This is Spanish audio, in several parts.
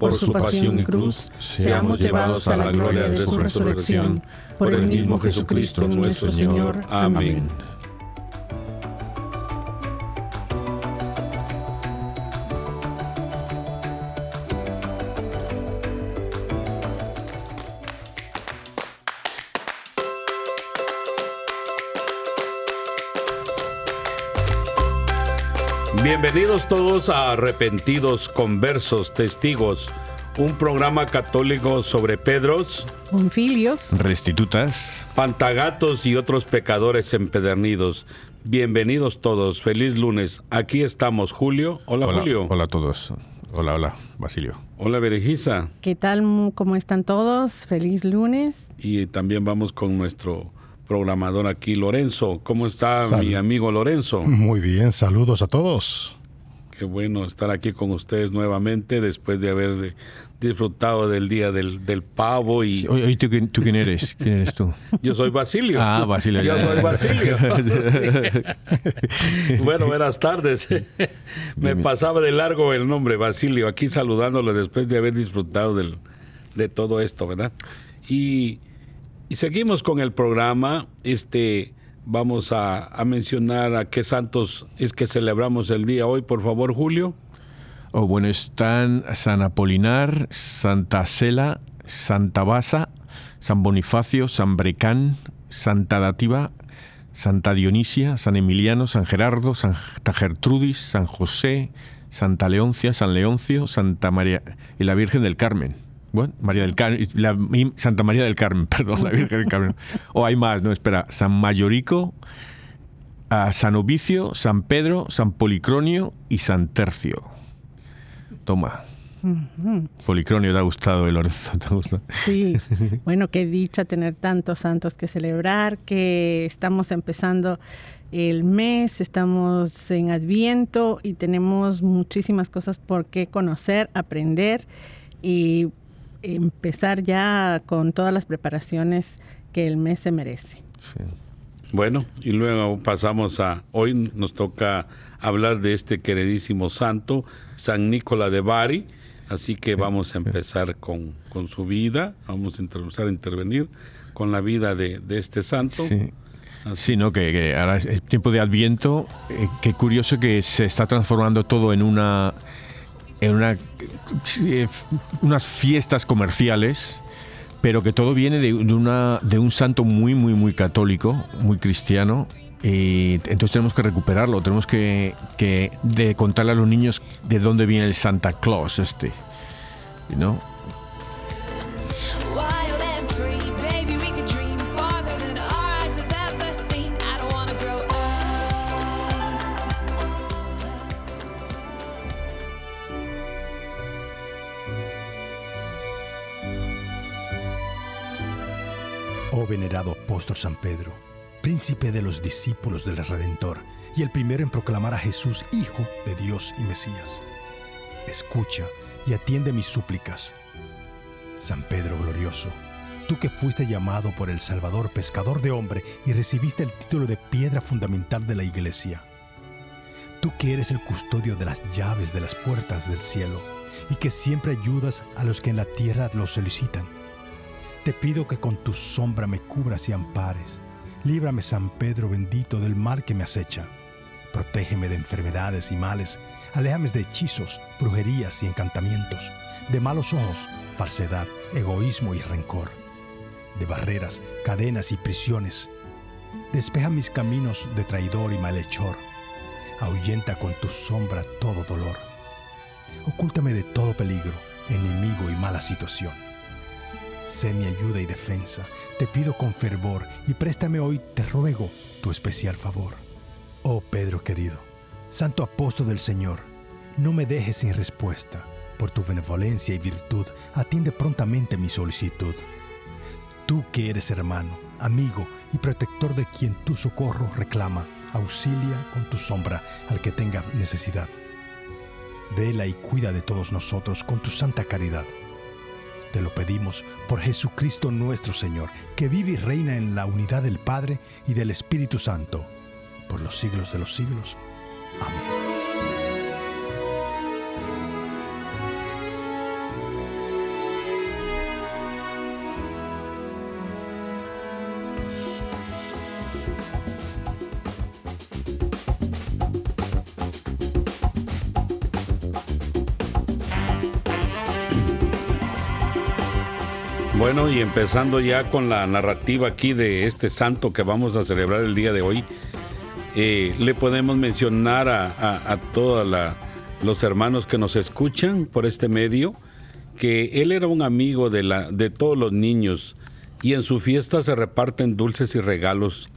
por su pasión y cruz, seamos llevados a la gloria de su resurrección, por el mismo Jesucristo nuestro Señor. Amén. Bienvenidos todos a Arrepentidos, Conversos, Testigos, un programa católico sobre Pedros, Bonfilios, Restitutas, Pantagatos y otros pecadores empedernidos. Bienvenidos todos, feliz lunes. Aquí estamos, Julio. Hola, Julio. Hola a todos. Hola, hola, Basilio. Hola, Berejisa. ¿Qué tal? ¿Cómo están todos? Feliz lunes. Y también vamos con nuestro programador aquí, Lorenzo. ¿Cómo está mi amigo Lorenzo? Muy bien, saludos a todos. Qué bueno estar aquí con ustedes nuevamente después de haber disfrutado del día del, pavo y... Oye, ¿tú, quién eres? ¿Quién eres tú? Yo soy Basilio. Ah, Basilio. Yo soy Basilio. bueno, buenas tardes. Me pasaba de largo el nombre, Basilio, aquí saludándolo después de haber disfrutado del, de todo esto, ¿verdad? Y y seguimos con el programa. Este, vamos a, mencionar a qué santos es que celebramos el día hoy, por favor, Julio. Oh, bueno, están San Apolinar, Santa Cela, Santa Basa, San Bonifacio, San Brecán, Santa Dativa, Santa Dionisia, San Emiliano, San Gerardo, Santa Gertrudis, San José, Santa Leoncia, San Leoncio, Santa María y la Virgen del Carmen. Bueno, María del Carmen, la, Santa María del Carmen, perdón, la Virgen del Carmen. O hay más, no, espera, San Mayorico, a San Ovicio, San Pedro, San Policronio y San Tercio. Toma. Policronio, ¿te ha gustado el Lorenzo? Sí, bueno, qué dicha tener tantos santos que celebrar, que estamos empezando el mes, estamos en Adviento y tenemos muchísimas cosas por qué conocer, aprender y empezar ya con todas las preparaciones que el mes se merece. Bueno, y luego pasamos a, hoy nos toca hablar de este queridísimo santo, San Nicola de Bari, así que vamos a empezar con, con, su vida, vamos a empezar a intervenir con la vida de, este santo. Sí. Sí, ¿no? Que, ahora es tiempo de Adviento. Eh, qué curioso que se está transformando todo en una en una, unas fiestas comerciales, pero que todo viene de, una, de un santo muy, muy, muy católico, muy cristiano. Y entonces tenemos que recuperarlo, tenemos que, que de contarle a los niños de dónde viene el Santa Claus este. ¿no? Venerado apóstol San Pedro, príncipe de los discípulos del Redentor y el primero en proclamar a Jesús Hijo de Dios y Mesías, escucha y atiende mis súplicas. San Pedro glorioso, tú que fuiste llamado por el Salvador pescador de hombre y recibiste el título de piedra fundamental de la iglesia. Tú que eres el custodio de las llaves de las puertas del cielo y que siempre ayudas a los que en la tierra lo solicitan. Te pido que con tu sombra me cubras y ampares. Líbrame, San Pedro bendito, del mal que me acecha. Protégeme de enfermedades y males. Aléjame de hechizos, brujerías y encantamientos, de malos ojos, falsedad, egoísmo y rencor, de barreras, cadenas y prisiones. Despeja mis caminos de traidor y malhechor. Ahuyenta con tu sombra todo dolor. Ocúltame de todo peligro, enemigo y mala situación sé mi ayuda y defensa. Te pido con fervor y préstame hoy, te ruego, tu especial favor. Oh Pedro querido, santo apóstol del Señor, no me dejes sin respuesta. Por tu benevolencia y virtud, atiende prontamente mi solicitud. Tú que eres hermano, amigo y protector de quien tu socorro reclama, auxilia con tu sombra al que tenga necesidad. Vela y cuida de todos nosotros con tu santa caridad te lo pedimos por Jesucristo nuestro Señor, que vive y reina en la unidad del Padre y del Espíritu Santo, por los siglos de los siglos. Amén. Bueno, y empezando ya con la narrativa aquí de este santo que vamos a celebrar el día de hoy, eh, le podemos mencionar a, todos los hermanos que nos escuchan por este medio que él era un amigo de, de todos los niños y en su fiesta se reparten dulces y regalos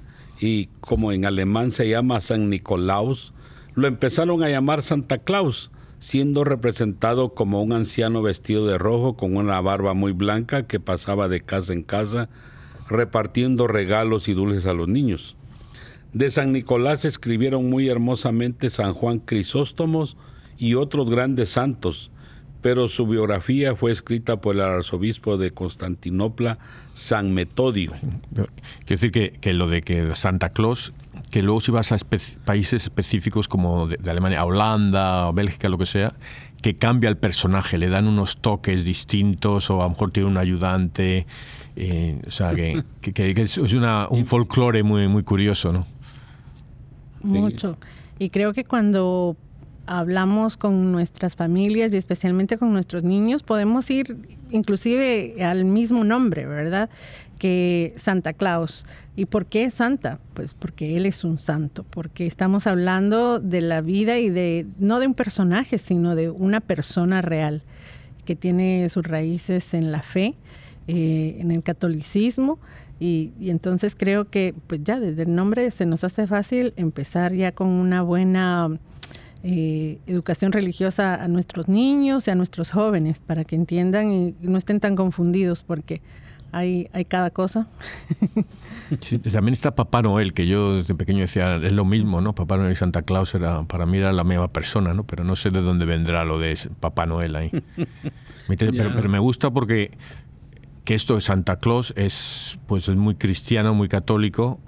y como en alemán se llama San Nicolaus, lo empezaron a llamar Santa Claus siendo representado como un anciano vestido de rojo con una barba muy blanca que pasaba de casa en casa repartiendo regalos y dulces a los niños. De San Nicolás escribieron muy hermosamente San Juan Crisóstomos y otros grandes santos, pero su biografía fue escrita por el arzobispo de Constantinopla, San Metodio. Quiero decir que, lo de que Santa Claus, que luego si vas a países específicos como de, Alemania, Holanda o Bélgica, lo que sea, que cambia el personaje, le dan unos toques distintos o a lo mejor tiene un ayudante. Eh, o sea, que, es una, un folclore muy, muy curioso, ¿no? Mucho. Y creo que cuando hablamos con nuestras familias y especialmente con nuestros niños, podemos ir inclusive al mismo nombre, ¿verdad? Que Santa Claus. ¿Y por qué Santa? Pues porque Él es un santo, porque estamos hablando de la vida y de, no de un personaje, sino de una persona real que tiene sus raíces en la fe, eh, en el catolicismo. Y, y, entonces creo que pues ya desde el nombre se nos hace fácil empezar ya con una buena eh, educación religiosa a nuestros niños y a nuestros jóvenes para que entiendan y no estén tan confundidos porque hay, hay cada cosa. también está Papá Noel, que yo desde pequeño decía, es lo mismo, ¿no? Papá Noel y Santa Claus era, para mí era la misma persona, ¿no? Pero no sé de dónde vendrá lo de Papá Noel ahí. pero, pero, me gusta porque que esto de Santa Claus es, pues, es muy cristiano, muy católico,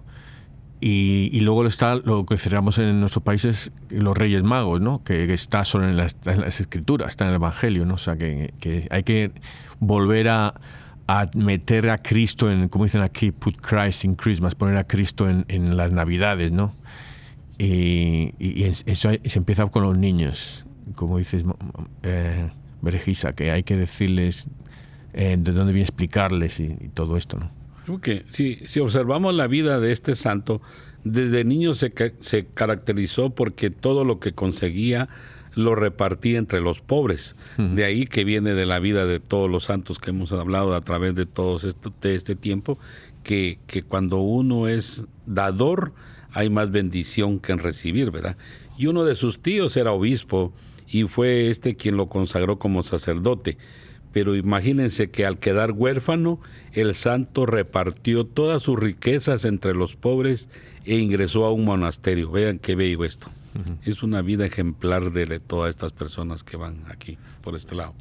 y, luego está lo que cerramos en nuestros países, los Reyes Magos, ¿no? que, está solo en las, Escrituras, está en el Evangelio. ¿no? O sea, que, hay que volver a, meter a Cristo en, como dicen aquí, put Christ in Christmas, poner a Cristo en, las Navidades. ¿no? Y, eso se empieza con los niños, como dices, eh, que hay que decirles eh, de dónde viene explicarles y, y todo esto. ¿no? que si, si observamos la vida de este santo, desde niño se, se caracterizó porque todo lo que conseguía lo repartía entre los pobres. De ahí que viene de la vida de todos los santos que hemos hablado a través de todo esto, de este tiempo, que, que cuando uno es dador hay más bendición que en recibir, ¿verdad? Y uno de sus tíos era obispo y fue este quien lo consagró como sacerdote pero imagínense que al quedar huérfano, el santo repartió todas sus riquezas entre los pobres e ingresó a un monasterio. Vean qué bello esto. Es una vida ejemplar de todas estas personas que van aquí por este lado.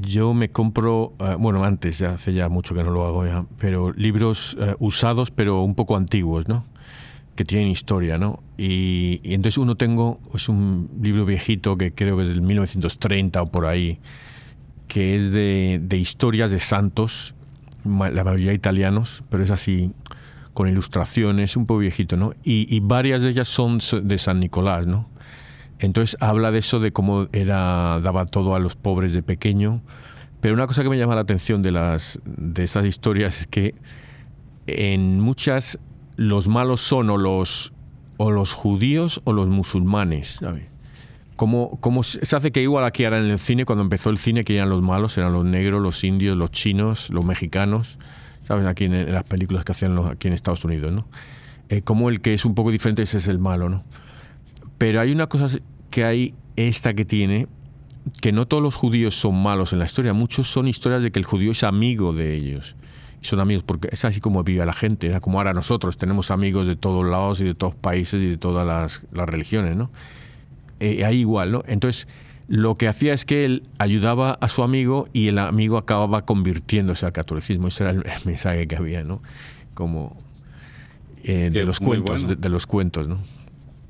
yo me compro, eh, bueno, antes, ya hace ya mucho que no lo hago ya, pero libros eh, usados, pero un poco antiguos, ¿no? Que tienen historia, ¿no? Y, entonces uno tengo, es un libro viejito que creo que es del 1930 o por ahí, que es de, de historias de santos, la mayoría italianos, pero es así, con ilustraciones, un poco viejito, ¿no? Y, y varias de ellas son de San Nicolás, ¿no? Entonces habla de eso, de cómo era, daba todo a los pobres de pequeño. Pero una cosa que me llama la atención de, las, de esas historias es que en muchas los malos son o los, o los judíos o los musulmanes. ¿sabes? Como, se hace que igual aquí ahora en el cine, cuando empezó el cine, que eran los malos, eran los negros, los indios, los chinos, los mexicanos, ¿sabes? Aquí en, las películas que hacían aquí en Estados Unidos, ¿no? Eh, como el que es un poco diferente, ese es el malo, ¿no? Pero hay una cosa que hay, esta que tiene, que no todos los judíos son malos en la historia, muchos son historias de que el judío es amigo de ellos. Son amigos, porque es así como vive la gente, era como ahora nosotros, tenemos amigos de todos lados y de todos países y de todas las, religiones, ¿no? Eh, ahí igual, ¿no? Entonces, lo que hacía es que él ayudaba a su amigo y el amigo acababa convirtiéndose al catolicismo. Ese era el, mensaje que había, ¿no? Como eh, de, los cuentos, de, los cuentos, ¿no?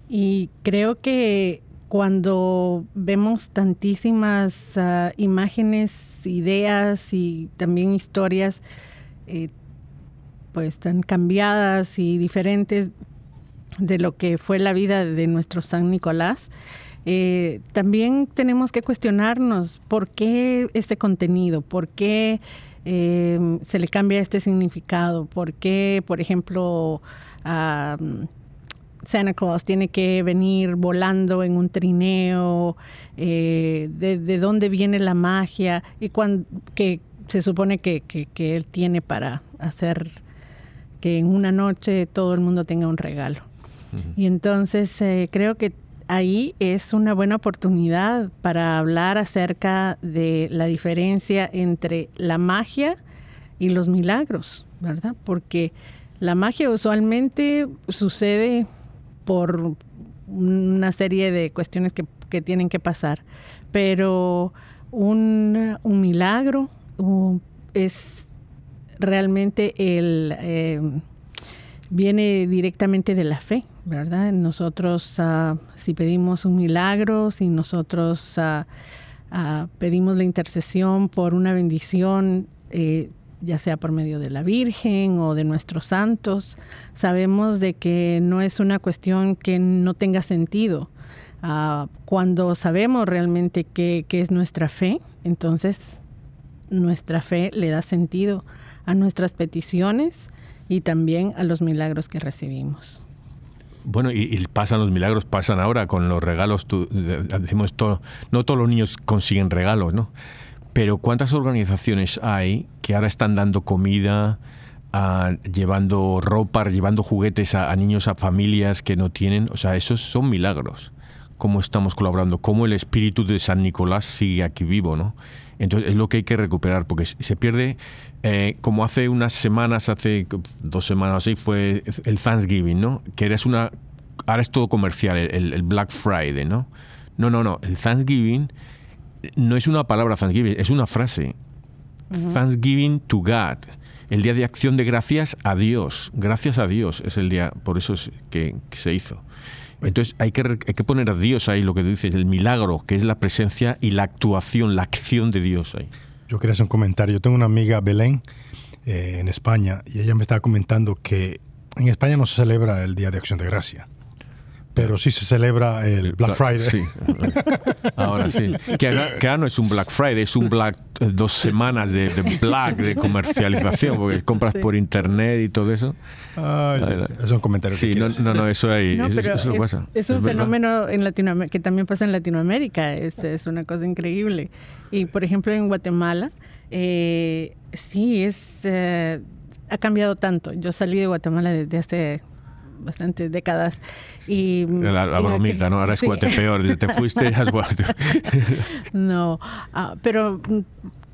Y creo que cuando vemos tantísimas ah, imágenes, ideas y también historias, eh, pues tan cambiadas y diferentes de lo que fue la vida de nuestro San Nicolás, eh, también tenemos que cuestionarnos por qué este contenido, por qué eh, se le cambia este significado, por qué, por ejemplo, Santa Claus tiene que venir volando en un trineo, eh, de, dónde viene la magia y cuando, que se supone que, él tiene para hacer que en una noche todo el mundo tenga un regalo. Y entonces eh, creo que ahí es una buena oportunidad para hablar acerca de la diferencia entre la magia y los milagros, ¿verdad? Porque la magia usualmente sucede por una serie de cuestiones que, tienen que pasar. Pero un, milagro es realmente el... Eh, viene directamente de la fe, ¿verdad? Nosotros, ah, si pedimos un milagro, si nosotros ah, ah, pedimos la intercesión por una bendición, eh, ya sea por medio de la Virgen o de nuestros santos, sabemos de que no es una cuestión que no tenga sentido. Cuando sabemos realmente qué, es nuestra fe, entonces nuestra fe le da sentido a nuestras peticiones y también a los milagros que recibimos. Bueno, y, pasan los milagros, pasan ahora con los regalos. decimos todo, no todos los niños consiguen regalos, ¿no? Pero ¿cuántas organizaciones hay que ahora están dando comida, llevando ropa, llevando juguetes a, niños, a familias que no tienen? O sea, esos son milagros. Cómo estamos colaborando, cómo el espíritu de San Nicolás sigue aquí vivo, ¿no? Entonces es lo que hay que recuperar, porque se pierde, eh, como hace unas semanas, hace dos semanas así, fue el Thanksgiving, ¿no? Que eres una, ahora es todo comercial, el, el Black Friday, ¿no? No, no, no, el Thanksgiving no es una palabra Thanksgiving, es una frase. Thanksgiving to God. El día de acción de gracias a Dios. Gracias a Dios es el día, por eso es que, se hizo. Entonces hay que, hay que poner a Dios ahí, lo que dices, el milagro, que es la presencia y la actuación, la acción de Dios ahí. Yo quería hacer un comentario. Yo tengo una amiga, Belén, eh, en España, y ella me estaba comentando que en España no se celebra el Día de Acción de Gracia pero sí se celebra el Black Friday. Sí, ahora sí. Que ahora, no es un Black Friday, es un Black eh, dos semanas de, Black, de comercialización, porque compras por internet y todo eso. Ay, es un comentario. Sí, no, no, eso ahí, eso, pasa. Es un fenómeno en Latinoamérica, que también pasa en Latinoamérica, es, es una cosa increíble. Y por ejemplo en Guatemala, eh, sí, es... Eh, ha cambiado tanto. Yo salí de Guatemala desde hace bastantes décadas. Y, la, la bromita, ¿no? Ahora es peor, te fuiste y has vuelto. no, ah, pero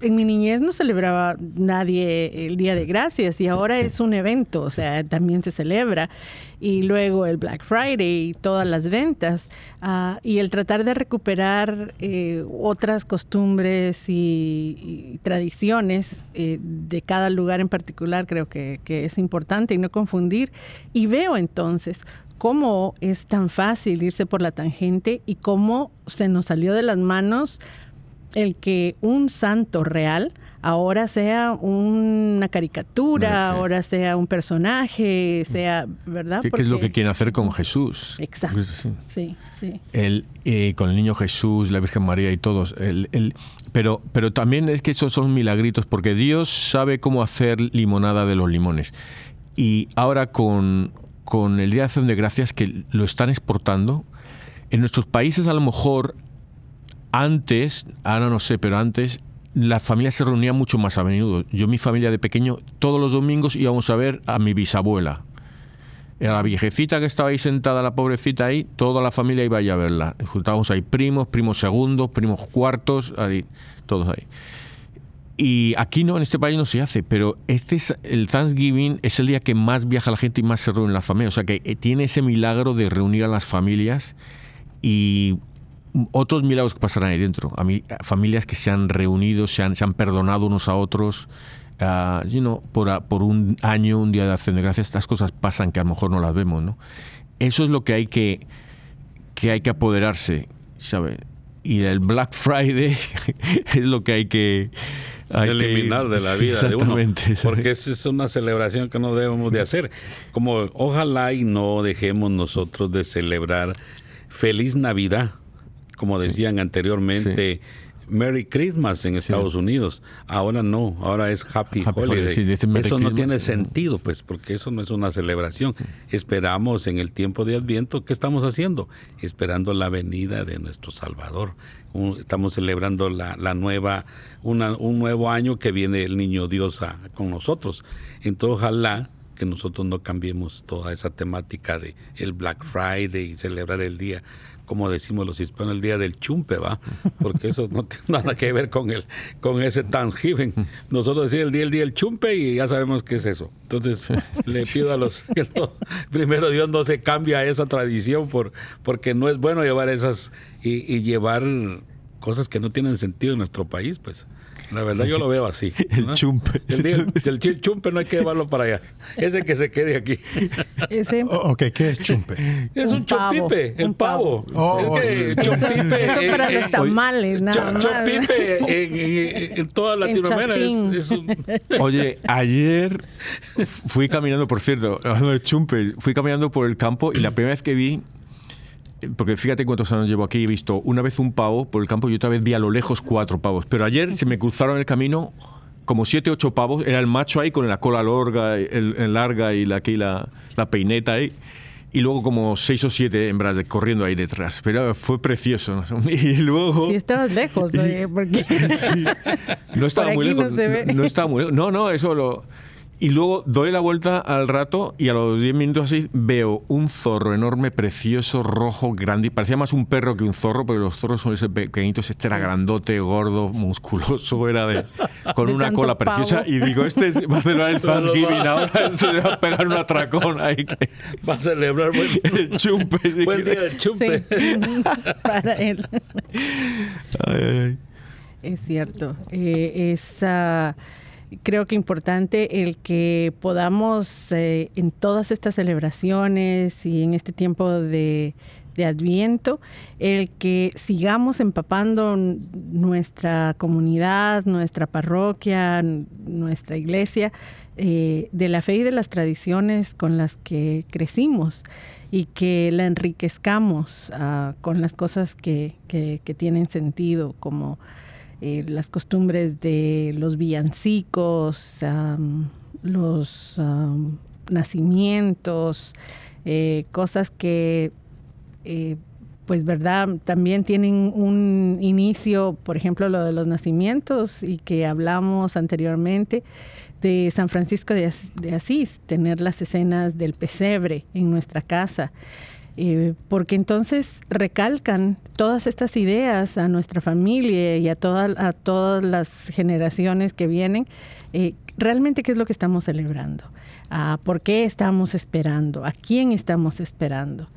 en mi niñez no celebraba nadie el Día de Gracias y ahora es un evento, o sea, también se celebra. Y luego el Black Friday y todas las ventas. Ah, y el tratar de recuperar eh, otras costumbres y, tradiciones eh, de cada lugar en particular creo que, que es importante y no confundir. Y veo entonces cómo es tan fácil irse por la tangente y cómo se nos salió de las manos el que un santo real ahora sea una caricatura, ahora sea un personaje, sea, ¿verdad? ¿Qué, es lo que quieren hacer con Jesús? Exacto. Pues, sí, sí. El, eh, con el niño Jesús, la Virgen María y todos. El, pero, pero también es que esos son milagritos, porque Dios sabe cómo hacer limonada de los limones. Y ahora con, con el Día de Acción de Gracias, que lo están exportando, en nuestros países a lo mejor antes, ahora no sé, pero antes la familia se reunía mucho más a menudo. Yo, mi familia de pequeño, todos los domingos íbamos a ver a mi bisabuela. Era la viejecita que estaba ahí sentada, la pobrecita ahí, toda la familia iba a verla. Juntábamos ahí primos, primos segundos, primos cuartos, ahí, todos ahí. Y aquí no, en este país no se hace, pero este es, el Thanksgiving es el día que más viaja la gente y más se reúne la familia. O sea que eh, tiene ese milagro de reunir a las familias y otros milagros que pasarán ahí dentro. A mí, familias que se han reunido, se han, se han perdonado unos a otros. Uh, por, por, un año, un día de acción de gracias, estas cosas pasan que a lo mejor no las vemos, ¿no? Eso es lo que hay que, que, hay que apoderarse, ¿sabe? Y el Black Friday es lo que hay que... eliminar de la vida de uno. Porque es una celebración que no debemos de hacer. Como ojalá y no dejemos nosotros de celebrar Feliz Navidad como decían anteriormente, Merry Christmas en Estados Unidos. Ahora no, ahora es Happy, Holiday. eso no tiene sentido, pues, porque eso no es una celebración. Esperamos en el tiempo de Adviento, ¿qué estamos haciendo? Esperando la venida de nuestro Salvador. Estamos celebrando la, nueva, un nuevo año que viene el Niño Dios con nosotros. Entonces, ojalá que nosotros no cambiemos toda esa temática de el Black Friday y celebrar el día como decimos los hispanos, el día del chumpe, ¿va? Porque eso no tiene nada que ver con el, con ese Thanksgiving. Nosotros decimos el día, el día del chumpe y ya sabemos qué es eso. Entonces, le pido a los que primero Dios no se cambia esa tradición por, porque no es bueno llevar esas y, y llevar cosas que no tienen sentido en nuestro país, pues. La verdad yo lo veo así. El chumpe. El, chumpe no hay que llevarlo para allá. Ese que se quede aquí. Ese. Oh, ok, ¿qué es chumpe? Es un, chompipe, el pavo. Oh, es que chompipe. Eso, para los tamales, nada más. Chompipe en, toda Latinoamérica es, un... Oye, ayer fui caminando, por cierto, hablando de chumpe, fui caminando por el campo y la primera vez que vi porque fíjate cuántos años llevo aquí, he visto una vez un pavo por el campo y otra vez vi a lo lejos cuatro pavos. Pero ayer se me cruzaron el camino como siete, ocho pavos. Era el macho ahí con la cola larga, el, larga y la, aquí la, la, peineta ahí. Y luego como seis o siete hembras corriendo ahí detrás. Pero fue precioso. Y luego... Si estabas lejos, porque... No estaba muy lejos. No, no, estaba muy lejos. No, no, eso lo... Y luego doy la vuelta al rato y a los 10 minutos así veo un zorro enorme, precioso, rojo, grande. Y parecía más un perro que un zorro, porque los zorros son ese pequeñitos. Este era grandote, gordo, musculoso, era de, con una cola preciosa. Y digo, este va a celebrar el Thanksgiving, ahora se le va a pegar un atracón ahí. Va a celebrar el chumpe. Buen día del chumpe. Para él. Es cierto. Eh, esa creo que importante el que podamos eh, en todas estas celebraciones y en este tiempo de, Adviento, el que sigamos empapando nuestra comunidad, nuestra parroquia, nuestra iglesia, eh, de la fe y de las tradiciones con las que crecimos y que la enriquezcamos ah, con las cosas que, que tienen sentido, como eh, las costumbres de los villancicos, los nacimientos, eh, cosas que, eh, pues verdad, también tienen un inicio, por ejemplo, lo de los nacimientos y que hablamos anteriormente de San Francisco de Asís, tener las escenas del pesebre en nuestra casa. Eh, porque entonces recalcan todas estas ideas a nuestra familia y a, a todas las generaciones que vienen, eh, realmente qué es lo que estamos celebrando, ¿A por qué estamos esperando, a quién estamos esperando.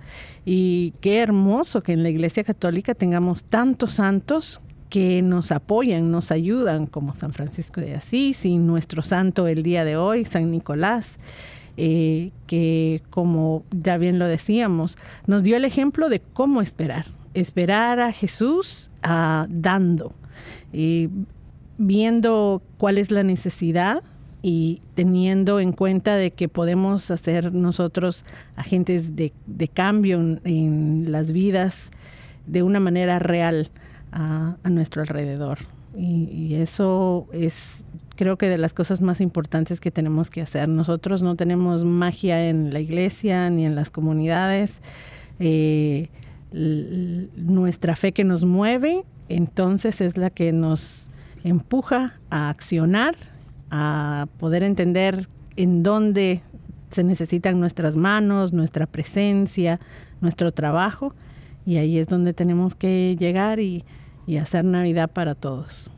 Y qué hermoso que en la Iglesia Católica tengamos tantos santos que nos apoyan, nos ayudan, como San Francisco de Asís y nuestro santo el día de hoy, San Nicolás. Eh, que como ya bien lo decíamos, nos dio el ejemplo de cómo esperar. Esperar a Jesús dando, y viendo cuál es la necesidad y teniendo en cuenta de que podemos hacer nosotros agentes de, cambio en, las vidas de una manera real a, nuestro alrededor. y, eso es creo que de las cosas más importantes que tenemos que hacer. Nosotros no tenemos magia en la iglesia ni en las comunidades. Eh, nuestra fe que nos mueve, entonces es la que nos empuja a accionar, a poder entender en dónde se necesitan nuestras manos, nuestra presencia, nuestro trabajo, y ahí es donde tenemos que llegar y hacer Navidad para todos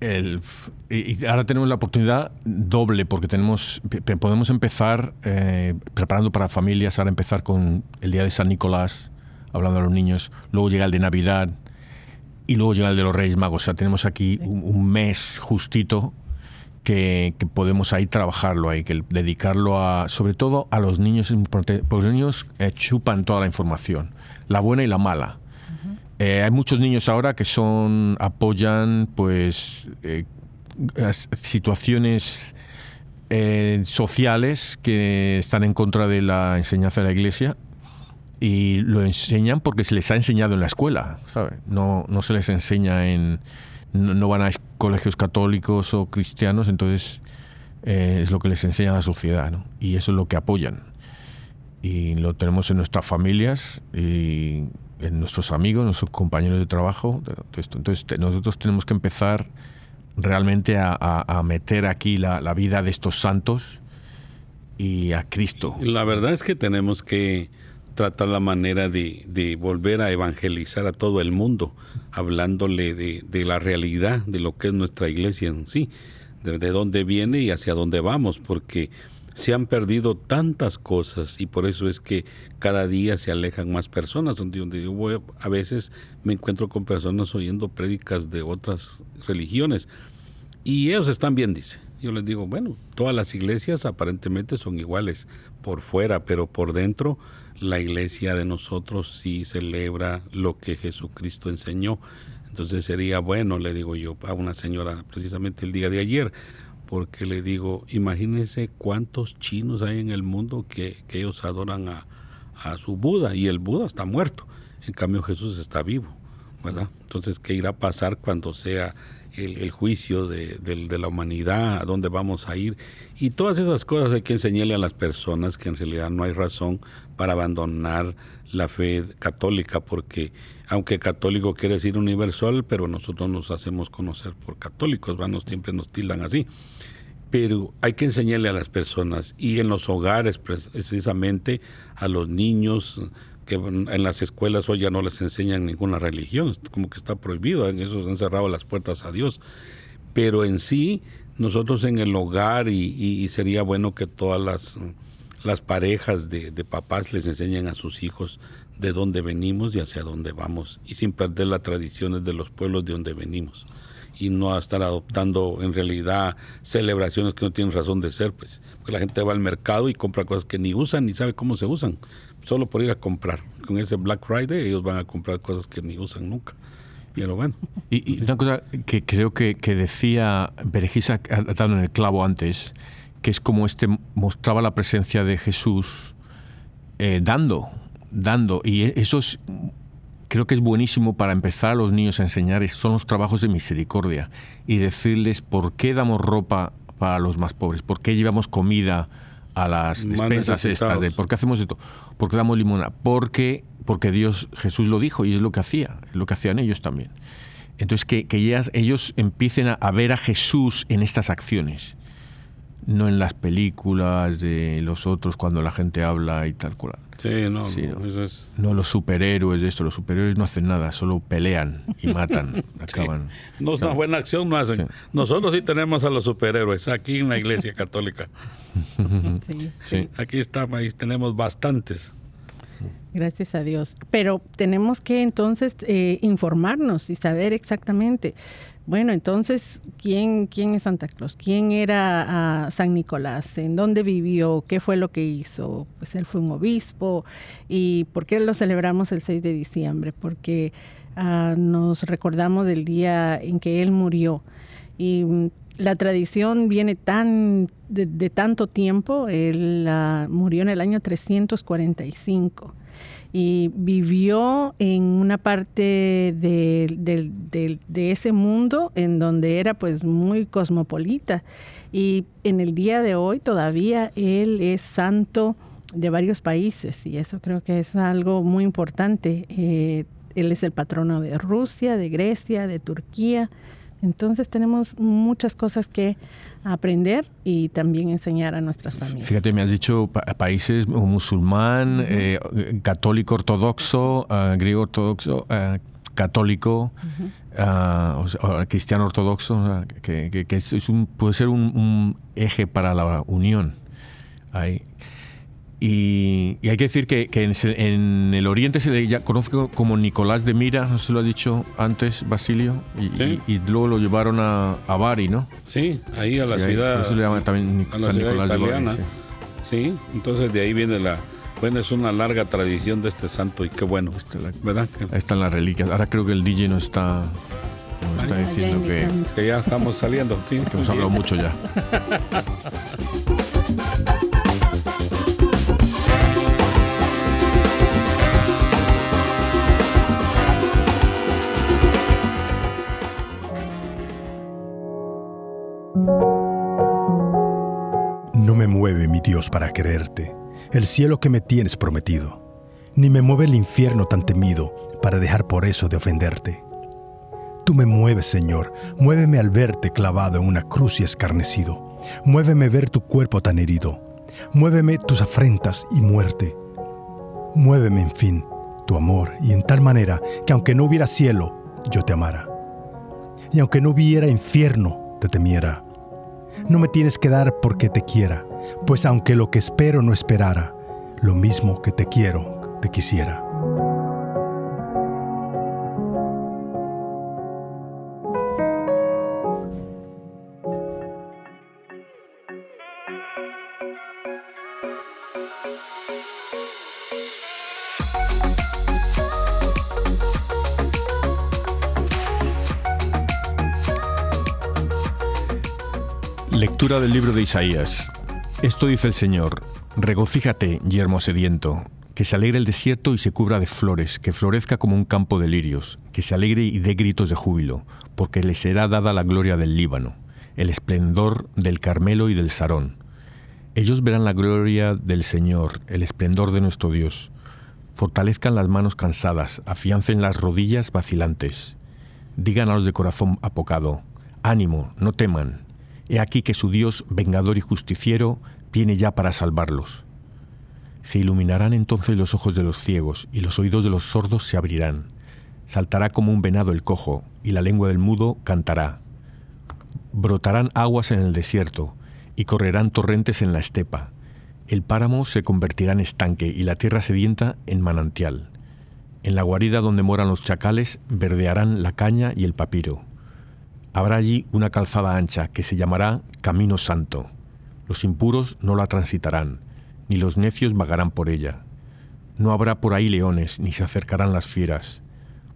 y ahora tenemos la oportunidad doble porque tenemos podemos empezar eh, preparando para familias, ahora empezar con el día de San Nicolás, hablando a los niños, luego llega el de Navidad y luego llega el de los Reyes Magos. O sea, tenemos aquí un, mes justito que, podemos ahí trabajarlo, ahí, que dedicarlo a, sobre todo a los niños, porque los niños eh, chupan toda la información, la buena y la mala. Eh, hay muchos niños ahora que son apoyan pues eh, situaciones eh, sociales que están en contra de la enseñanza de la Iglesia y lo enseñan porque se les ha enseñado en la escuela, No, no se les enseña en no, van a colegios católicos o cristianos, entonces es lo que les enseña la sociedad, Y eso es lo que apoyan. Y lo tenemos en nuestras familias y en nuestros amigos, nuestros compañeros de trabajo. Entonces, nosotros tenemos que empezar realmente a, meter aquí la, vida de estos santos y a Cristo. La verdad es que tenemos que tratar la manera de, volver a evangelizar a todo el mundo, hablándole de, la realidad de lo que es nuestra iglesia en sí, de, de dónde viene y hacia dónde vamos, porque se han perdido tantas cosas y por eso es que cada día se alejan más personas. Donde, donde yo voy, a veces me encuentro con personas oyendo prédicas de otras religiones y ellos están bien, dice. Yo les digo, bueno, todas las iglesias aparentemente son iguales por fuera, pero por dentro la iglesia de nosotros sí celebra lo que Jesucristo enseñó. Entonces sería bueno, le digo yo a una señora precisamente el día de ayer, porque le digo, imagínense cuántos chinos hay en el mundo que, ellos adoran a, su Buda y el Buda está muerto, en cambio Jesús está vivo, ¿verdad? Entonces, ¿qué irá a pasar cuando sea el, juicio de, de, la humanidad, a dónde vamos a ir? Y todas esas cosas hay que enseñarle a las personas que en realidad no hay razón para abandonar la fe católica, porque aunque católico quiere decir universal, pero nosotros nos hacemos conocer por católicos, vanos siempre nos tildan así. Pero hay que enseñarle a las personas y en los hogares, precisamente a los niños, que en las escuelas hoy ya no les enseñan ninguna religión, como que está prohibido, en eso se han cerrado las puertas a Dios. Pero en sí, nosotros en el hogar, y, sería bueno que todas las, las parejas de, de, papás les enseñen a sus hijos de dónde venimos y hacia dónde vamos, y sin perder las tradiciones de los pueblos de donde venimos, y no estar adoptando en realidad celebraciones que no tienen razón de ser, pues, porque la gente va al mercado y compra cosas que ni usan ni sabe cómo se usan, solo por ir a comprar. Con ese Black Friday ellos van a comprar cosas que ni usan nunca. Pero bueno. Y, una cosa que creo que, que decía Berejisa, ha dado en el clavo antes, que es como este mostraba la presencia de Jesús eh, dando, dando. Y eso es, creo que es buenísimo para empezar a los niños a enseñar, son los trabajos de misericordia y decirles por qué damos ropa para los más pobres, por qué llevamos comida a las despensas estas, de, por qué hacemos esto, por qué damos limona, porque, porque Dios, Jesús lo dijo y es lo que hacía, es lo que hacían ellos también. Entonces, que, que ellas, ellos empiecen a, ver a Jesús en estas acciones no en las películas de los otros cuando la gente habla y tal cual. Sí, no, Sí, no, no. eso es... No los superhéroes de esto, los superhéroes no hacen nada, solo pelean y matan, acaban. No es una buena acción, no hacen. Sí. Nosotros sí tenemos a los superhéroes aquí en la Iglesia Católica. Sí. Sí. Aquí está, ahí tenemos bastantes. Gracias a Dios. Pero tenemos que entonces eh, informarnos y saber exactamente. Bueno, entonces, ¿quién, quién es Santa Claus? ¿Quién era ah, San Nicolás? ¿En dónde vivió? ¿Qué fue lo que hizo? Pues él fue un obispo. ¿Y por qué lo celebramos el 6 de diciembre? Porque ah, nos recordamos del día en que él murió. Y mm, la tradición viene tan de, de tanto tiempo. Él ah, murió en el año 345 y vivió en una parte de, de- ese mundo en donde era pues muy cosmopolita y en el día de hoy todavía él es santo de varios países y eso creo que es algo muy importante. Eh, él es el patrono de Rusia, de Grecia, de Turquía. Entonces tenemos muchas cosas que aprender y también enseñar a nuestras familias. Fíjate, me has dicho pa- países musulmán, eh, católico ortodoxo, ah, griego ortodoxo, ah, católico, ah, o o cristiano ortodoxo, que, que- que es, es un, puede ser un, un eje para la unión. Ahí. Y, y hay que decir que, que en, se- en el Oriente se le ya conoce como Nicolás de Mira, no si lo has dicho antes, Basilio, y, Sí. y- y luego lo llevaron a, a Bari, ¿no? Sí, ahí a la ahí- ciudad. eso se le llama también San Nicolás de Bari. sí. Sí, entonces de ahí viene la. Bueno, es una larga tradición de este santo y qué bueno, ¿verdad? Ahí están las reliquias. Ahora creo que el DJ nos está, nos está Ay. diciendo que, que ya estamos saliendo, sí. que hemos hablado mucho ya. Para quererte, el cielo que me tienes prometido, ni me mueve el infierno tan temido para dejar por eso de ofenderte. Tú me mueves, Señor, muéveme al verte clavado en una cruz y escarnecido, muéveme ver tu cuerpo tan herido, muéveme tus afrentas y muerte, muéveme, en fin, tu amor, y en tal manera que aunque no hubiera cielo, yo te amara, y aunque no hubiera infierno, te temiera. No me tienes que dar porque te quiera, pues aunque lo que espero no esperara, lo mismo que te quiero, te quisiera. Lectura del libro de Isaías. Esto dice el Señor, regocíjate, yermo sediento, que se alegre el desierto y se cubra de flores, que florezca como un campo de lirios, que se alegre y dé gritos de júbilo, porque le será dada la gloria del Líbano, el esplendor del Carmelo y del Sarón. Ellos verán la gloria del Señor, el esplendor de nuestro Dios. Fortalezcan las manos cansadas, afiancen las rodillas vacilantes. Digan a los de corazón apocado, ánimo, no teman. He aquí que su Dios, vengador y justiciero, viene ya para salvarlos. Se iluminarán entonces los ojos de los ciegos, y los oídos de los sordos se abrirán. Saltará como un venado el cojo, y la lengua del mudo cantará. Brotarán aguas en el desierto, y correrán torrentes en la estepa. El páramo se convertirá en estanque, y la tierra sedienta en manantial. En la guarida donde moran los chacales verdearán la caña y el papiro. Habrá allí una calzada ancha que se llamará Camino Santo. Los impuros no la transitarán, ni los necios vagarán por ella. No habrá por ahí leones, ni se acercarán las fieras.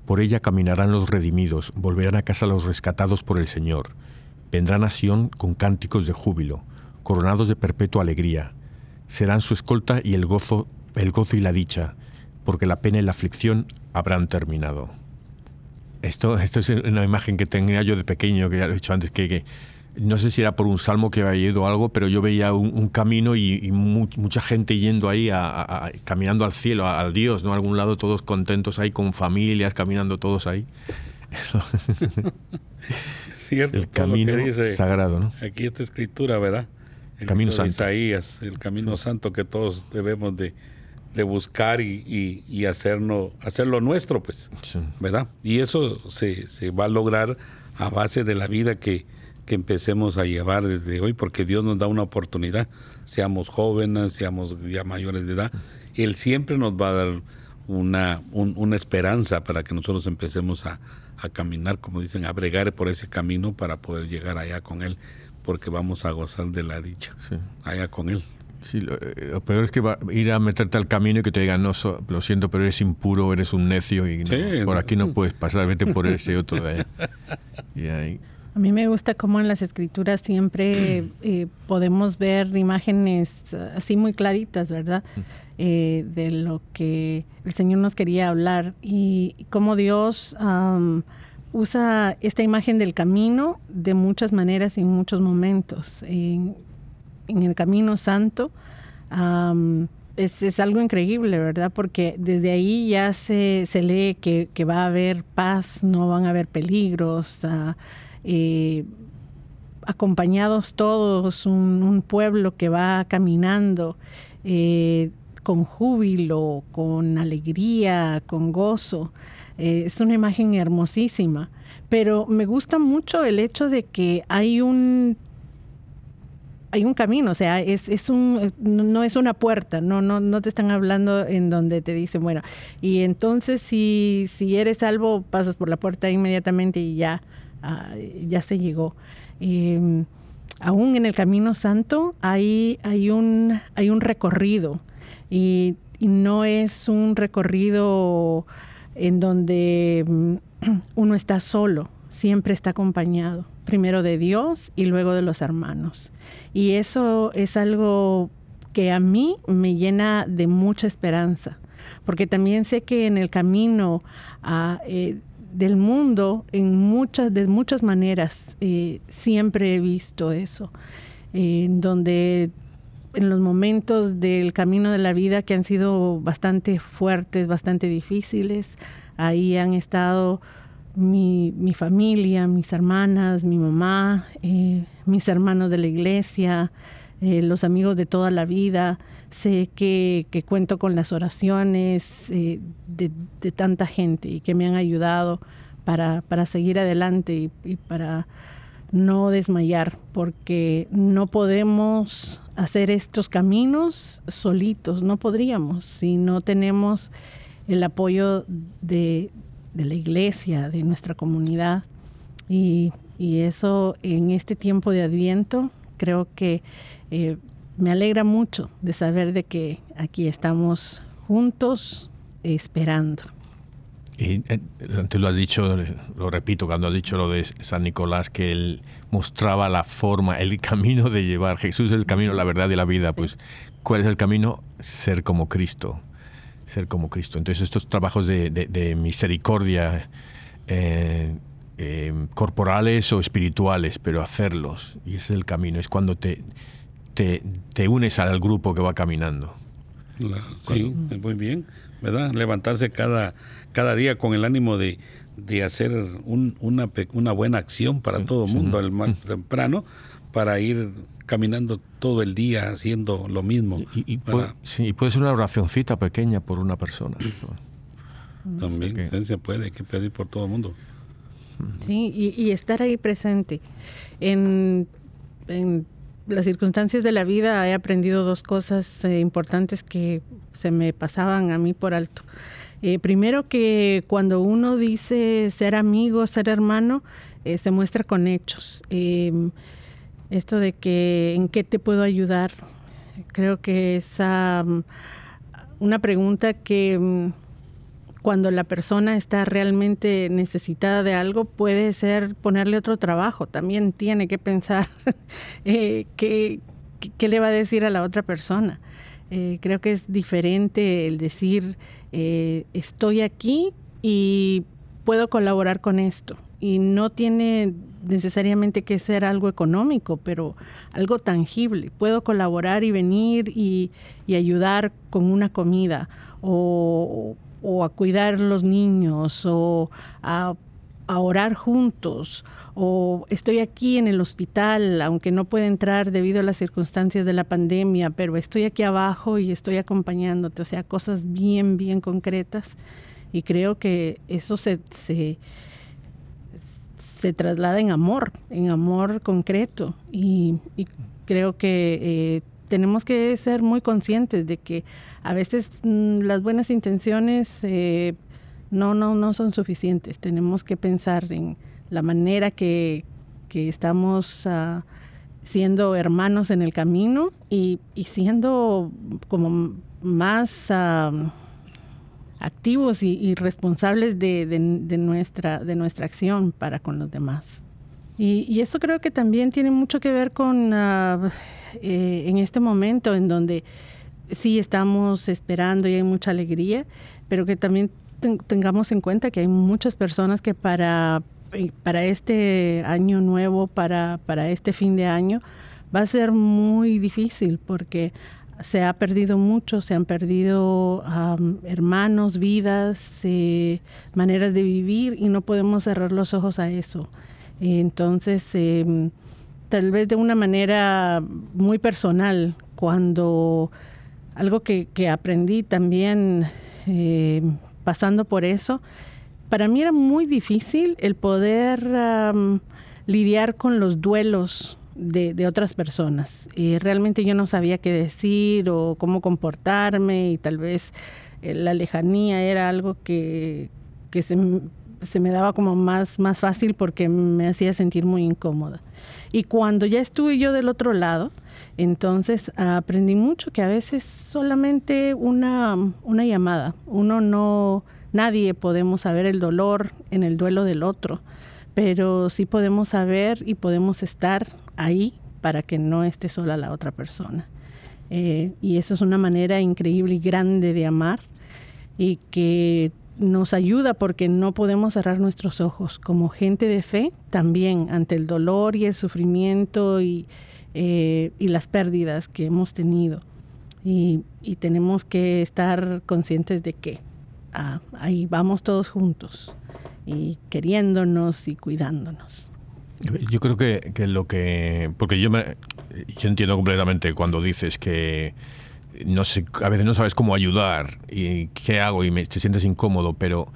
Por ella caminarán los redimidos, volverán a casa los rescatados por el Señor. Vendrán a Sión con cánticos de júbilo, coronados de perpetua alegría. Serán su escolta y el gozo, el gozo y la dicha, porque la pena y la aflicción habrán terminado. Esto, esto es una imagen que tenía yo de pequeño, que ya lo he dicho antes, que, que no sé si era por un salmo que había ido algo, pero yo veía un, un camino y, y mu- mucha gente yendo ahí, a- a- a- caminando al cielo, a- al Dios, ¿no? A algún lado, todos contentos ahí, con familias, caminando todos ahí. Cierto, El camino dice sagrado, ¿no? Aquí esta escritura, ¿verdad? el Camino santo. Isaías, el camino santo que todos debemos de, de buscar y, y, y hacerlo, hacerlo nuestro, pues, Sí. ¿verdad? Y eso se, se va a lograr a base de la vida que, que empecemos a llevar desde hoy, porque Dios nos da una oportunidad, seamos jóvenes, seamos ya mayores de edad, Él siempre nos va a dar una, un- una esperanza para que nosotros empecemos a, a caminar, como dicen, a bregar por ese camino para poder llegar allá con Él, porque vamos a gozar de la dicha Sí. allá con Él. Sí, lo, eh, lo peor es que va, ir a meterte al camino y que te digan, no, so- lo siento, pero eres impuro, eres un necio y no, Sí. por aquí no puedes pasar, vete por ese otro de allá. Y ahí, A mí me gusta cómo en las escrituras siempre eh, podemos ver imágenes eh, así muy claritas, ¿verdad? Eh, de lo que el Señor nos quería hablar y cómo Dios am, usa esta imagen del camino de muchas maneras y en muchos momentos. En, en el camino santo es, es algo increíble, ¿verdad? Porque desde ahí ya se, se lee que, que va a haber paz, no van a haber peligros. ah, eh, acompañados todos, un, un pueblo que va caminando eh, con júbilo, con alegría, con gozo. Eh, es una imagen hermosísima, pero me gusta mucho el hecho de que hay un hay un camino, o sea, es, es un, no no es una puerta, no, no, no te están hablando en donde te dicen, bueno, y entonces si, si eres salvo, pasas por la puerta inmediatamente y ya, ah, ya se llegó. Eh, aún en el Camino Santo hay, hay, un, hay un recorrido y, y no es un recorrido en donde mm, uno está solo, siempre está acompañado, primero de Dios y luego de los hermanos. Y eso es algo que a mí me llena de mucha esperanza, porque también sé que en el camino ah, eh, del mundo, en muchas, de muchas maneras, eh, siempre he visto eso, en donde en los momentos del camino de la vida que han sido bastante fuertes, bastante difíciles, ahí han estado mi, mi familia, mis hermanas, mi mamá, eh, mis hermanos de la iglesia, eh, los amigos de toda la vida. Sé que, que cuento con las oraciones eh, de, de tanta gente y que me han ayudado para, para seguir adelante y, y para no desmayar, porque no podemos hacer estos caminos solitos, no podríamos si no tenemos el apoyo de, de la iglesia, de nuestra comunidad. Y, y eso en este tiempo de Adviento creo que eh, me alegra mucho de saber de que aquí estamos juntos esperando. y, eh, antes lo has dicho, lo repito, cuando has dicho lo de San Nicolás, que él mostraba la forma, el camino de llevar. Jesús es el camino, la verdad y la vida. Pues, ¿cuál es el camino? Ser como Cristo. Ser como Cristo. Entonces, estos trabajos de, de- de misericordia, eh, eh, corporales o espirituales, pero hacerlos, y ese es el camino, es cuando te, te, te unes al grupo que va caminando. La- sí, muy bien, ¿verdad? Levantarse cada, cada día con el ánimo de, de hacer un- una, una buena acción para todo el mundo al más temprano, para ir caminando todo el día haciendo lo mismo. Y, y para- puede, sí, y puede ser una oracioncita pequeña por una persona. también se puede, hay que pedir por todo el mundo. Sí, y, y estar ahí presente. En, en las circunstancias de la vida he aprendido dos cosas eh, importantes que se me pasaban a mí por alto. Eh, primero que cuando uno dice ser amigo, ser hermano, eh, se muestra con hechos. Esto de que en qué te puedo ayudar, creo que es ah, una pregunta que mm, cuando la persona está realmente necesitada de algo, puede ser ponerle otro trabajo. También tiene que pensar eh, qué- qué le va a decir a la otra persona. Eh, creo que es diferente el decir, eh, estoy aquí y puedo colaborar con esto. Y no tiene necesariamente que ser algo económico, pero algo tangible. Puedo colaborar y venir y, y ayudar con una comida o, o a cuidar los niños o a orar juntos o estoy aquí en el hospital, aunque no puedo entrar debido a las circunstancias de la pandemia, pero estoy aquí abajo y estoy acompañándote, o sea, cosas bien, bien concretas. Y creo que eso se, se, traslada en amor, en amor concreto. Y, creo que eh, tenemos que ser muy conscientes de que a veces mm, las buenas intenciones... Eh, no, no, no son suficientes. Tenemos que pensar en la manera que, estamos ah, siendo hermanos en el camino y, siendo como más ah, activos y, responsables de, nuestra, de nuestra acción para con los demás. Y, eso creo que también tiene mucho que ver con ah, eh, en este momento en donde sí estamos esperando y hay mucha alegría, pero que también tengamos en cuenta que hay muchas personas que para, eh, para este año nuevo, para, para este fin de año, va a ser muy difícil porque se ha perdido mucho, se han perdido hermanos, vidas, eh, maneras de vivir y no podemos cerrar los ojos a eso. Entonces, em, tal vez de una manera muy personal, cuando algo que, que aprendí también eh, pasando por eso, para mí era muy difícil el poder lidiar con los duelos de, otras personas. Y realmente yo no sabía qué decir o cómo comportarme y tal vez eh, la lejanía era algo que, se, se, me daba como más, más fácil porque me hacía sentir muy incómoda. Y cuando ya estuve yo del otro lado, entonces aprendí mucho que a veces solamente una, una llamada, uno no, nadie podemos saber el dolor en el duelo del otro, pero sí podemos saber y podemos estar ahí para que no esté sola la otra persona. Eh, y eso es una manera increíble y grande de amar y que nos ayuda porque no podemos cerrar nuestros ojos. Como gente de fe, también ante el dolor y el sufrimiento y, eh, las pérdidas que hemos tenido. Y, tenemos que estar conscientes de que ah, ahí vamos todos juntos y queriéndonos y cuidándonos. Yo creo que, lo que... Porque yo, me, yo entiendo completamente cuando dices que no sé, a veces no sabes cómo ayudar y qué hago y me, te sientes incómodo, pero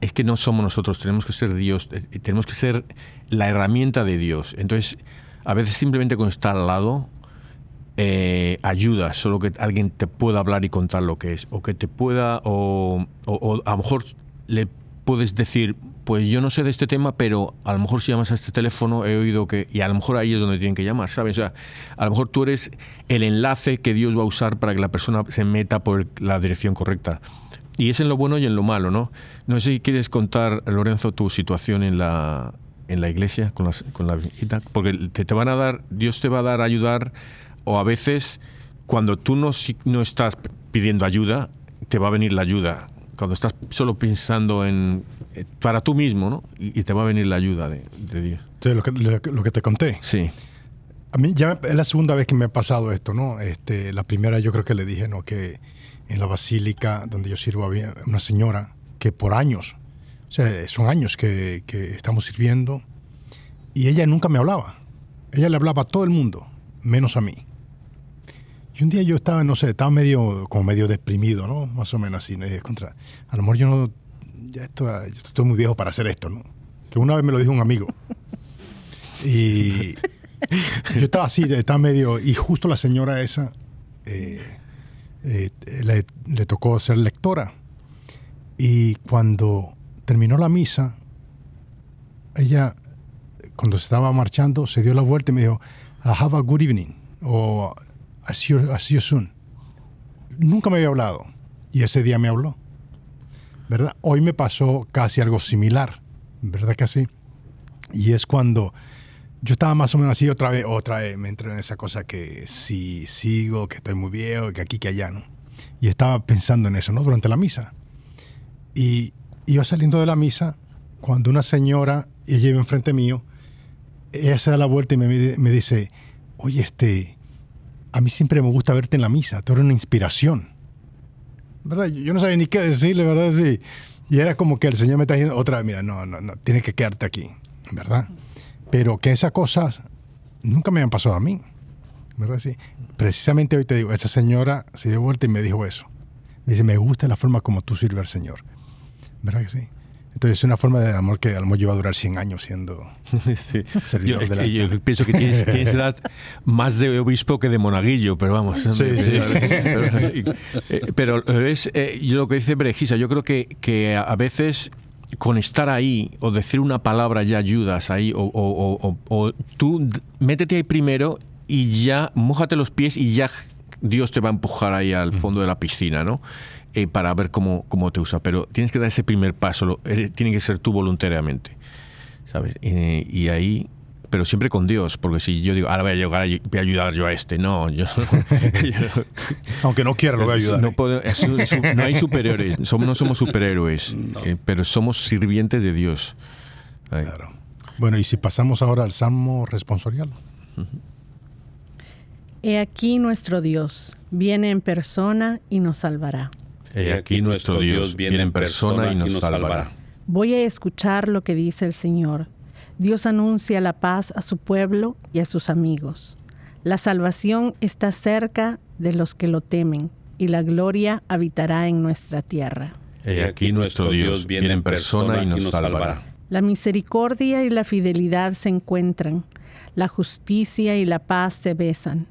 es que no somos nosotros, tenemos que ser Dios, eh, tenemos que ser la herramienta de Dios. Entonces, a veces simplemente con estar al lado eh, ayuda, solo que alguien te pueda hablar y contar lo que es, o que te pueda, o, o a lo mejor le puedes decir, pues yo no sé de este tema, pero a lo mejor si llamas a este teléfono he oído que, y a lo mejor ahí es donde tienen que llamar, ¿sabes? O sea, a lo mejor tú eres el enlace que Dios va a usar para que la persona se meta por la dirección correcta. Y es en lo bueno y en lo malo, ¿no? No sé si quieres contar, Lorenzo, tu situación en la, en la iglesia con, con la visita, porque te, te, van a dar, Dios te va a dar ayudar, o a veces cuando tú no, no estás pidiendo ayuda, te va a venir la ayuda cuando estás solo pensando en eh, para tú mismo, ¿no? Y, te va a venir la ayuda de, Dios. Sí, lo que, lo que, te conté. Sí. A mí ya es la segunda vez que me ha pasado esto, ¿no? Este, la primera yo creo que le dije, ¿no? Que en la basílica donde yo sirvo había una señora que por años, o sea, son años que, que estamos sirviendo, y ella nunca me hablaba. Ella le hablaba a todo el mundo, menos a mí. Y un día yo estaba, no sé, estaba medio, como medio deprimido, ¿no? Más o menos así. A lo mejor yo no, ya esto, yo estoy muy viejo para hacer esto, ¿no? Que una vez me lo dijo un amigo. Y yo estaba así, estaba medio, y justo la señora esa eh, eh, le, tocó ser lectora. Y cuando terminó la misa, ella, cuando se estaba marchando, se dio la vuelta y me dijo, have a good evening. O así you, soon. Nunca me había hablado. Y ese día me habló. ¿Verdad? Hoy me pasó casi algo similar. ¿Verdad que así? Y es cuando yo estaba más o menos así otra vez, otra vez me entré en esa cosa que si sigo, que estoy muy viejo, que aquí, que allá, ¿no? Y estaba pensando en eso, ¿no? Durante la misa. Y iba saliendo de la misa cuando una señora, ella iba enfrente mío, ella se da la vuelta y me, me dice, oye, este, a mí siempre me gusta verte en la misa, tú eres una inspiración. ¿Verdad? Yo no sabía ni qué decirle, ¿verdad? Sí. Y era como que el Señor me está diciendo otra vez, mira, no, no, no, tienes que quedarte aquí, ¿verdad? Pero que esas cosas nunca me han pasado a mí, ¿verdad? Sí. Precisamente hoy te digo, esa señora se dio vuelta y me dijo eso. Me dice, me gusta la forma como tú sirves al Señor. ¿Verdad que sí? Entonces es una forma de amor que a lo mejor lleva a durar 100 años siendo Sí. servidor Yo, de la- yo pienso que tienes, tienes edad más de obispo que de monaguillo, pero vamos. Sí, sí. Pero, eh, pero es eh, yo lo que dice Brejisa, yo creo que, que a veces con estar ahí o decir una palabra ya ayudas ahí, o, o- o- o- tú métete ahí primero y ya mójate los pies y ya Dios te va a empujar ahí al fondo de la piscina, ¿no? Eh, para ver cómo, cómo te usa. Pero tienes que dar ese primer paso, lo- eres- tiene que ser tú voluntariamente. ¿sabes? Eh, y ahí, pero siempre con Dios, porque si yo digo, ahora voy a llegar, voy a ayudar yo a este, no, yo, yo- Aunque no quiera, lo voy a ayudar. no, puedo- es su- su- no hay superhéroes, somos, no somos superhéroes, eh, pero somos sirvientes de Dios. Ahí. Claro. Bueno, y si pasamos ahora al Salmo responsorial. He aquí nuestro Dios, viene en persona y nos salvará. He aquí nuestro Dios viene en persona y nos salvará. Voy a escuchar lo que dice el Señor. Dios anuncia la paz a su pueblo y a sus amigos. La salvación está cerca de los que lo temen y la gloria habitará en nuestra tierra. He aquí nuestro Dios viene en persona y nos salvará. La misericordia y la fidelidad se encuentran, la justicia y la paz se besan.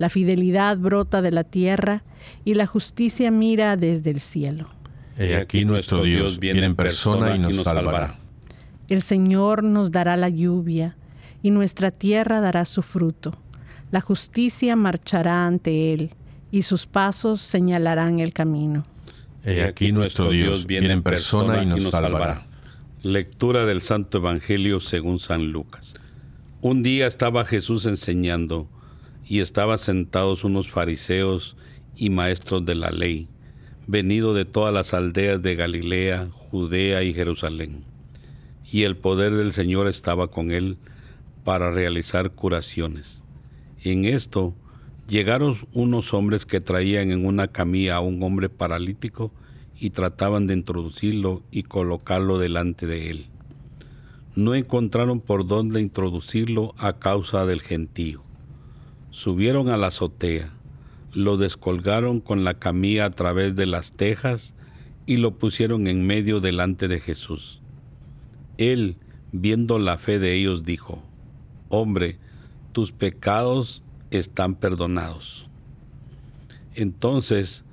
La fidelidad brota de la tierra y la justicia mira desde el cielo. He aquí nuestro Dios viene en persona y nos salvará. El Señor nos dará la lluvia y nuestra tierra dará su fruto. La justicia marchará ante Él y sus pasos señalarán el camino. He aquí nuestro Dios viene en persona y nos salvará. Lectura del Santo Evangelio según San Lucas. Un día estaba Jesús enseñando y estaban sentados unos fariseos y maestros de la ley, venidos de todas las aldeas de Galilea, Judea y Jerusalén. Y el poder del Señor estaba con él para realizar curaciones. En esto llegaron unos hombres que traían en una camilla a un hombre paralítico y trataban de introducirlo y colocarlo delante de él. No encontraron por dónde introducirlo a causa del gentío. Subieron a la azotea, lo descolgaron con la camilla a través de las tejas y lo pusieron en medio delante de Jesús. Él, viendo la fe de ellos, dijo, Hombre, tus pecados están perdonados. Entonces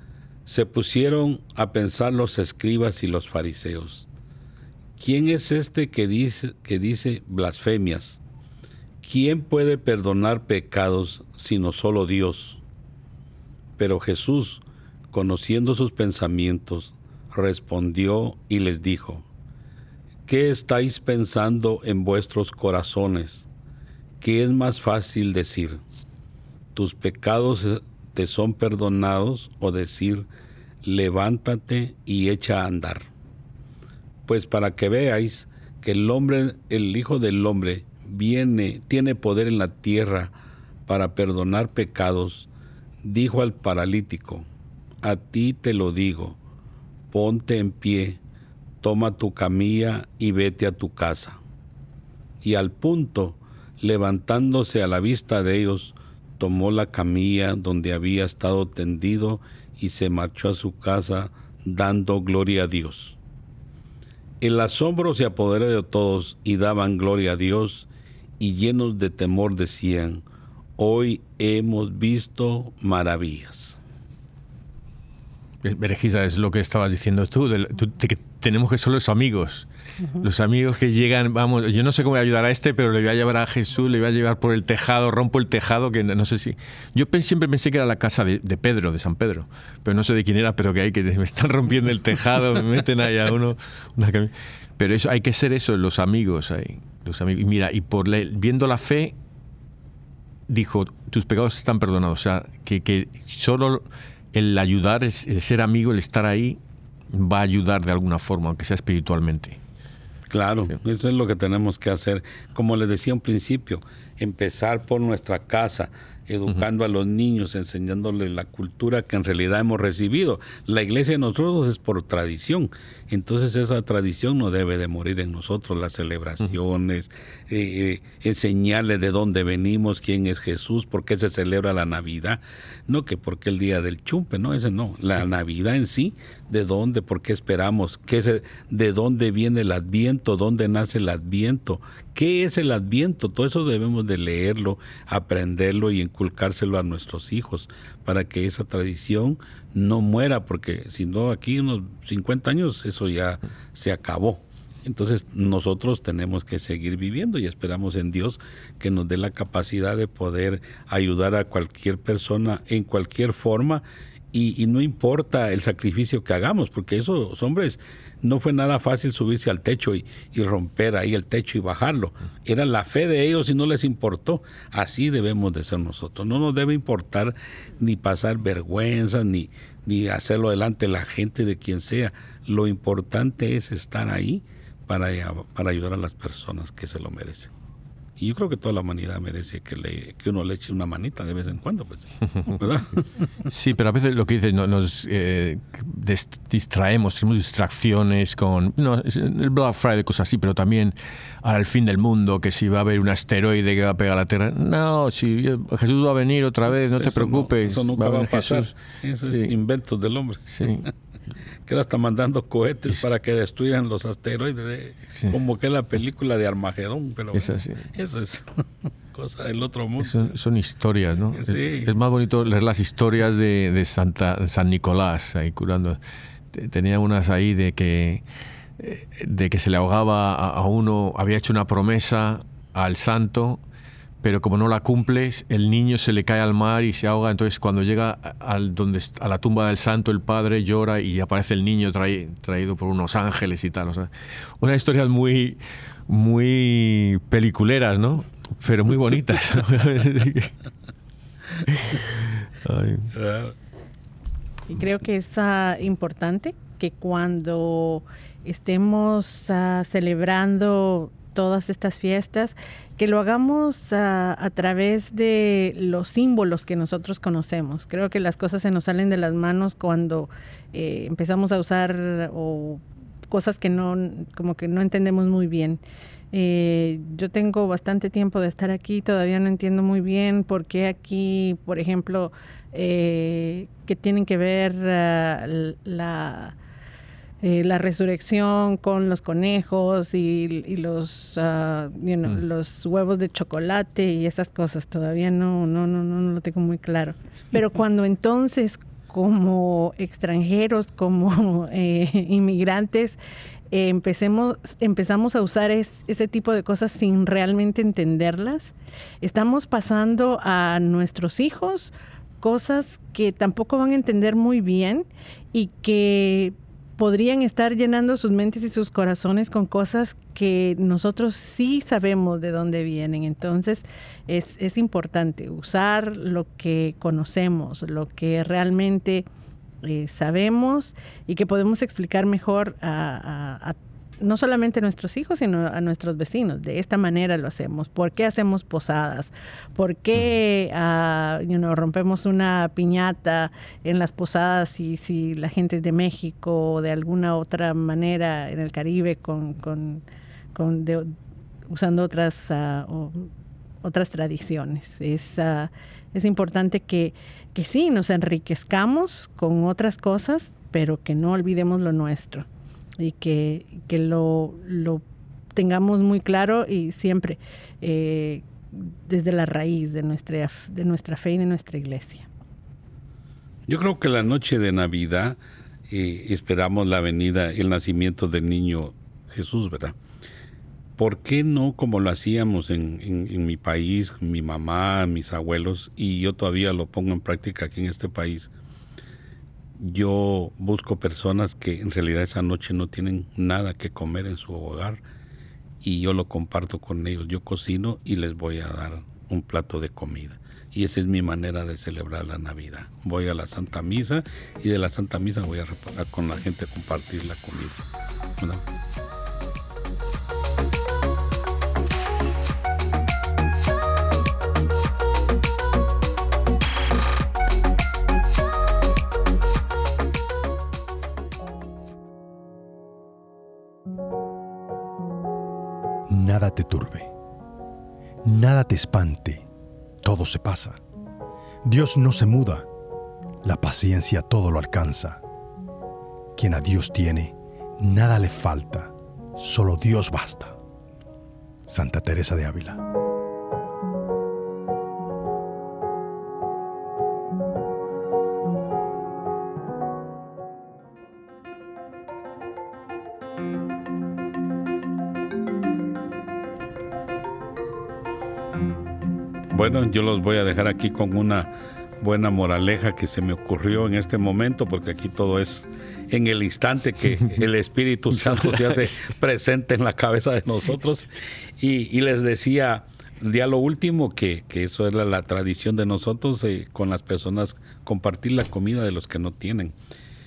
se pusieron a pensar los escribas y los fariseos. ¿Quién es este que dice, que dice blasfemias? ¿Quién puede perdonar pecados sino solo Dios? Pero Jesús, conociendo sus pensamientos, respondió y les dijo, ¿qué estáis pensando en vuestros corazones? ¿Qué es más fácil decir? ¿Tus pecados te son perdonados o decir, levántate y echa a andar? Pues para que veáis que el hombre, el Hijo del Hombre, viene, tiene poder en la tierra para perdonar pecados, dijo al paralítico, a ti te lo digo, ponte en pie, toma tu camilla y vete a tu casa. Y al punto, levantándose a la vista de ellos, tomó la camilla donde había estado tendido y se marchó a su casa dando gloria a Dios. El asombro se apoderó de todos y daban gloria a Dios y llenos de temor decían, hoy hemos visto maravillas. Berejisa, es lo que estabas diciendo tú, de, tú, de que tenemos que ser los amigos. Los amigos que llegan, vamos, yo no sé cómo voy a ayudar a este, pero le voy a llevar a Jesús, le voy a llevar por el tejado, rompo el tejado, que no sé si... Yo siempre pensé que era la casa de, de Pedro, de San Pedro, pero no sé de quién era, pero que hay que me están rompiendo el tejado, me meten ahí a uno... Una pero eso hay que ser eso, los amigos ahí. Los amigos. Y mira, y por la- viendo la fe, dijo, tus pecados están perdonados. O sea, que, que solo el ayudar, el ser amigo, el estar ahí, va a ayudar de alguna forma, aunque sea espiritualmente. Claro, eso es lo que tenemos que hacer. Como les decía un principio, empezar por nuestra casa, educando a los niños, enseñándoles la cultura que en realidad hemos recibido. La iglesia de nosotros es por tradición, entonces esa tradición no debe de morir en nosotros, las celebraciones, eh, eh, enseñarles de dónde venimos, quién es Jesús, por qué se celebra la Navidad, no que porque el día del chumpe, no, ese no, la Navidad en sí, de dónde, por qué esperamos, qué es, de dónde viene el adviento, dónde nace el adviento, qué es el adviento, todo eso debemos de leerlo, aprenderlo y inculcárselo a nuestros hijos para que esa tradición no muera, porque si no aquí unos 50 años eso ya se acabó. Entonces nosotros tenemos que seguir viviendo y esperamos en Dios que nos dé la capacidad de poder ayudar a cualquier persona en cualquier forma y, no importa el sacrificio que hagamos, porque esos hombres no fue nada fácil subirse al techo y, romper ahí el techo y bajarlo. Era la fe de ellos y no les importó. Así debemos de ser nosotros. No nos debe importar ni pasar vergüenza, ni, ni hacerlo delante de la gente de quien sea. Lo importante es estar ahí para, para ayudar a las personas que se lo merecen. Y yo creo que toda la humanidad merece que, le, que uno le eche una manita de vez en cuando, pues, ¿verdad? Sí, pero a veces lo que dices, nos eh, distraemos, tenemos distracciones con no, el Black Friday, cosas así, pero también al fin del mundo, que si va a haber un asteroide que va a pegar a la Tierra. No, si Jesús va a venir otra vez, no te preocupes. eso nunca va a, pasar. Eso es inventos del hombre. Sí. que era hasta mandando cohetes para que destruyan los asteroides, como que la película de Armagedón, pero es así. eso es cosa del otro mundo. Son, historias, ¿no? Es, más bonito leer las historias de, Santa, San Nicolás ahí curando. Tenía unas ahí de que eh, de que se le ahogaba a uno, había hecho una promesa al santo pero como no la cumples, el niño se le cae al mar y se ahoga. Entonces, cuando llega al, donde, a la tumba del santo, el padre llora y aparece el niño traído por unos ángeles y tal. O sea, unas historias muy, muy peliculeras, ¿no? Pero muy bonitas. Y creo que es ah, importante que cuando estemos ah, celebrando todas estas fiestas, que lo hagamos a, través de los símbolos que nosotros conocemos. Creo que las cosas se nos salen de las manos cuando eh, empezamos a usar o cosas que no, como que no entendemos muy bien. Eh, yo tengo bastante tiempo de estar aquí, todavía no entiendo muy bien por qué aquí, por ejemplo, eh, que tienen que ver ah, la eh, la resurrección con los conejos y, los, mm. los huevos de chocolate y esas cosas. Todavía no, no, no, no, lo tengo muy claro. Pero cuando entonces, como extranjeros, como eh, inmigrantes, eh, empecemos, empezamos a usar ese tipo de cosas sin realmente entenderlas, estamos pasando a nuestros hijos cosas que tampoco van a entender muy bien y que podrían estar llenando sus mentes y sus corazones con cosas que nosotros sí sabemos de dónde vienen. Entonces es, importante usar lo que conocemos, lo que realmente eh, sabemos y que podemos explicar mejor a, a no solamente a nuestros hijos, sino a nuestros vecinos. De esta manera lo hacemos. ¿Por qué hacemos posadas? ¿Por qué uh, rompemos una piñata en las posadas si, si la gente es de México o de alguna otra manera en el Caribe con, con, con usando otras, ah, otras tradiciones? Es, ah, es importante que, que sí, nos enriquezcamos con otras cosas, pero que no olvidemos lo nuestro y que, lo, tengamos muy claro y siempre eh, desde la raíz de nuestra, de nuestra fe y de nuestra iglesia. Yo creo que la noche de Navidad eh, esperamos la venida, el nacimiento del niño Jesús, ¿verdad? ¿Por qué no como lo hacíamos en, en, mi país, mi mamá, mis abuelos, y yo todavía lo pongo en práctica aquí en este país? Yo busco personas que en realidad esa noche no tienen nada que comer en su hogar y yo lo comparto con ellos. Yo cocino y les voy a dar un plato de comida. Y esa es mi manera de celebrar la Navidad. Voy a la Santa Misa y de la Santa Misa voy a con la gente a compartir la comida. Nada te turbe, nada te espante, todo se pasa. Dios no se muda, la paciencia todo lo alcanza. Quien a Dios tiene, nada le falta, solo Dios basta. Santa Teresa de Ávila. Bueno, yo los voy a dejar aquí con una buena moraleja que se me ocurrió en este momento, porque aquí todo es en el instante que el Espíritu Santo se hace presente en la cabeza de nosotros. Y, les decía ya lo último, que, eso es la, tradición de nosotros eh, con las personas, compartir la comida de los que no tienen.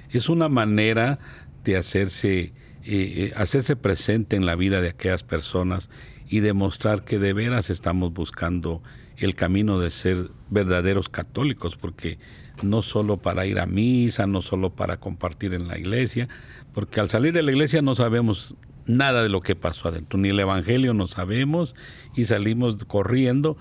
Es una manera de hacerse, eh, eh, hacerse presente en la vida de aquellas personas y demostrar que de veras estamos buscando el camino de ser verdaderos católicos, porque no solo para ir a misa, no solo para compartir en la iglesia, porque al salir de la iglesia no sabemos nada de lo que pasó adentro, ni el Evangelio no sabemos y salimos corriendo,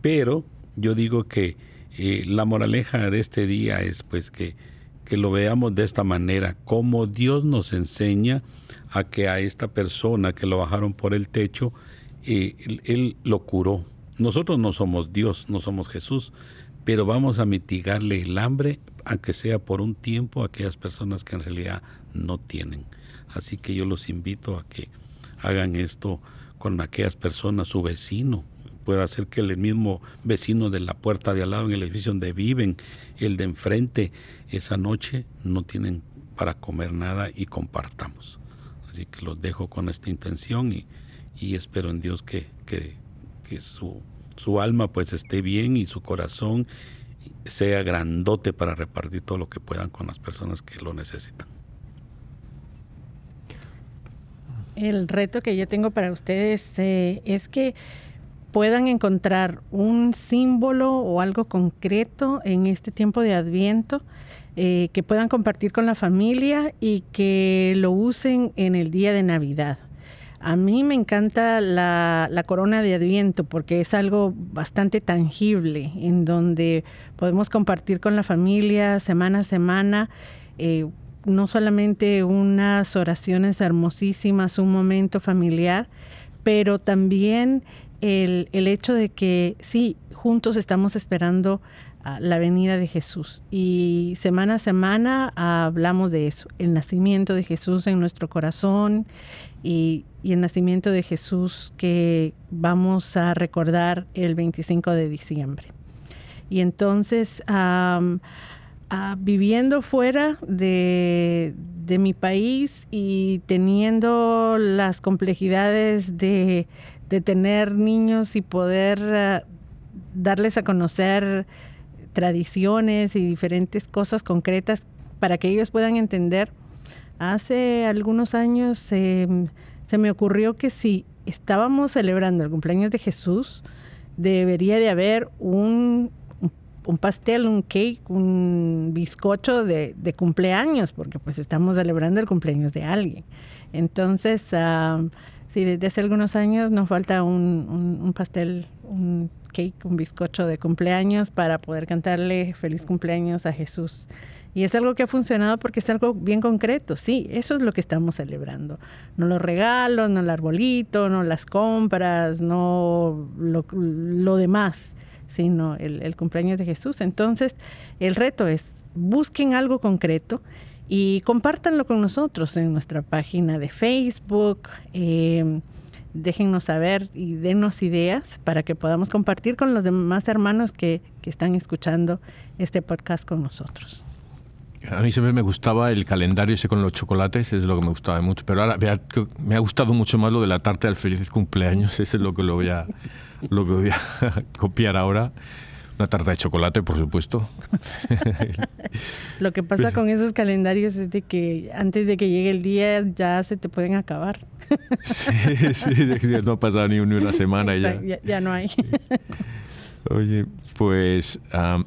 pero yo digo que eh, la moraleja de este día es pues que, que lo veamos de esta manera, como Dios nos enseña a que a esta persona que lo bajaron por el techo, eh, él lo curó, nosotros no somos Dios, no somos Jesús, pero vamos a mitigarle el hambre, aunque sea por un tiempo, a aquellas personas que en realidad no tienen. Así que yo los invito a que hagan esto con aquellas personas, su vecino. Puede ser que el mismo vecino de la puerta de al lado, en el edificio donde viven, el de enfrente, esa noche no tienen para comer nada y compartamos. Así que los dejo con esta intención y, y espero en Dios que, que, su, su alma pues esté bien y su corazón sea grandote para repartir todo lo que puedan con las personas que lo necesitan. El reto que yo tengo para ustedes eh, es que puedan encontrar un símbolo o algo concreto en este tiempo de Adviento eh, que puedan compartir con la familia y que lo usen en el día de Navidad. A mí me encanta la, corona de Adviento porque es algo bastante tangible en donde podemos compartir con la familia semana a semana. Eh, no solamente unas oraciones hermosísimas, un momento familiar, pero también el, el hecho de que sí, juntos estamos esperando la venida de Jesús. Y semana a semana hablamos de eso, el nacimiento de Jesús en nuestro corazón y, el nacimiento de Jesús que vamos a recordar el 25 de diciembre. Y entonces, viviendo fuera de, mi país y teniendo las complejidades de, tener niños y poder ah, darles a conocer tradiciones y diferentes cosas concretas para que ellos puedan entender. Hace algunos años se me ocurrió que si estábamos celebrando el cumpleaños de Jesús, debería de haber un, un pastel, un cake, un bizcocho de, cumpleaños, porque pues estamos celebrando el cumpleaños de alguien. Entonces, si desde hace algunos años nos falta un, pastel, un cake, un bizcocho de cumpleaños para poder cantarle feliz cumpleaños a Jesús. Y es algo que ha funcionado porque es algo bien concreto. Sí, eso es lo que estamos celebrando. No los regalos, no el arbolito, no las compras, no lo, demás, sino el, cumpleaños de Jesús. Entonces, el reto es busquen algo concreto y compártanlo con nosotros en nuestra página de Facebook. Eh, déjennos saber y denos ideas para que podamos compartir con los demás hermanos que, están escuchando este podcast con nosotros. A mí siempre me gustaba el calendario ese con los chocolates, es lo que me gustaba mucho. Pero ahora me ha, gustado mucho más lo de la tarta del feliz cumpleaños, ese es lo que lo voy a, lo voy a copiar ahora. Una tarta de chocolate, por supuesto. Lo que pasa con esos calendarios es de que antes de que llegue el día ya se te pueden acabar. Sí, sí, no ha pasado ni una semana ya. ya. no hay. Oye, pues,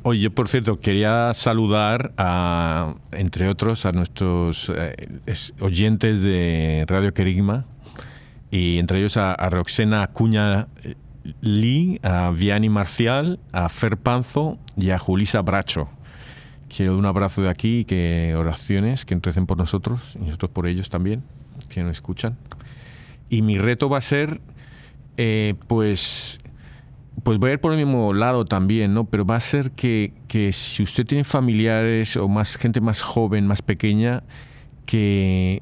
oye, por cierto quería saludar a, entre otros, a nuestros eh, oyentes de Radio Querigma, y entre ellos a, Roxena Acuña eh, Lee, a Vianney Marcial, a Fer Panzo y a Julisa Bracho. Quiero un abrazo de aquí y que oraciones, que recen por nosotros y nosotros por ellos también, que nos escuchan. Y mi reto va a ser, eh, pues, pues voy a ir por el mismo lado también, ¿no? Pero va a ser que, que si usted tiene familiares o más gente más joven, más pequeña, que,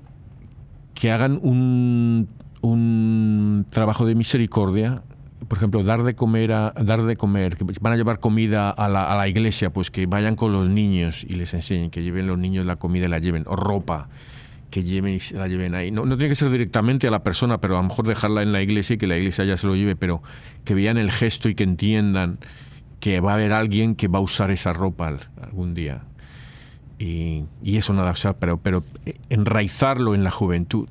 que hagan un, un trabajo de misericordia por ejemplo, dar de comer, a, dar de comer, que van a llevar comida a la, a la, iglesia, pues que vayan con los niños y les enseñen, que lleven los niños la comida y la lleven, o ropa, que lleven y la lleven ahí. No, no tiene que ser directamente a la persona, pero a lo mejor dejarla en la iglesia y que la iglesia ya se lo lleve, pero que vean el gesto y que entiendan que va a haber alguien que va a usar esa ropa algún día. Y, eso nada, o pero, pero enraizarlo en la juventud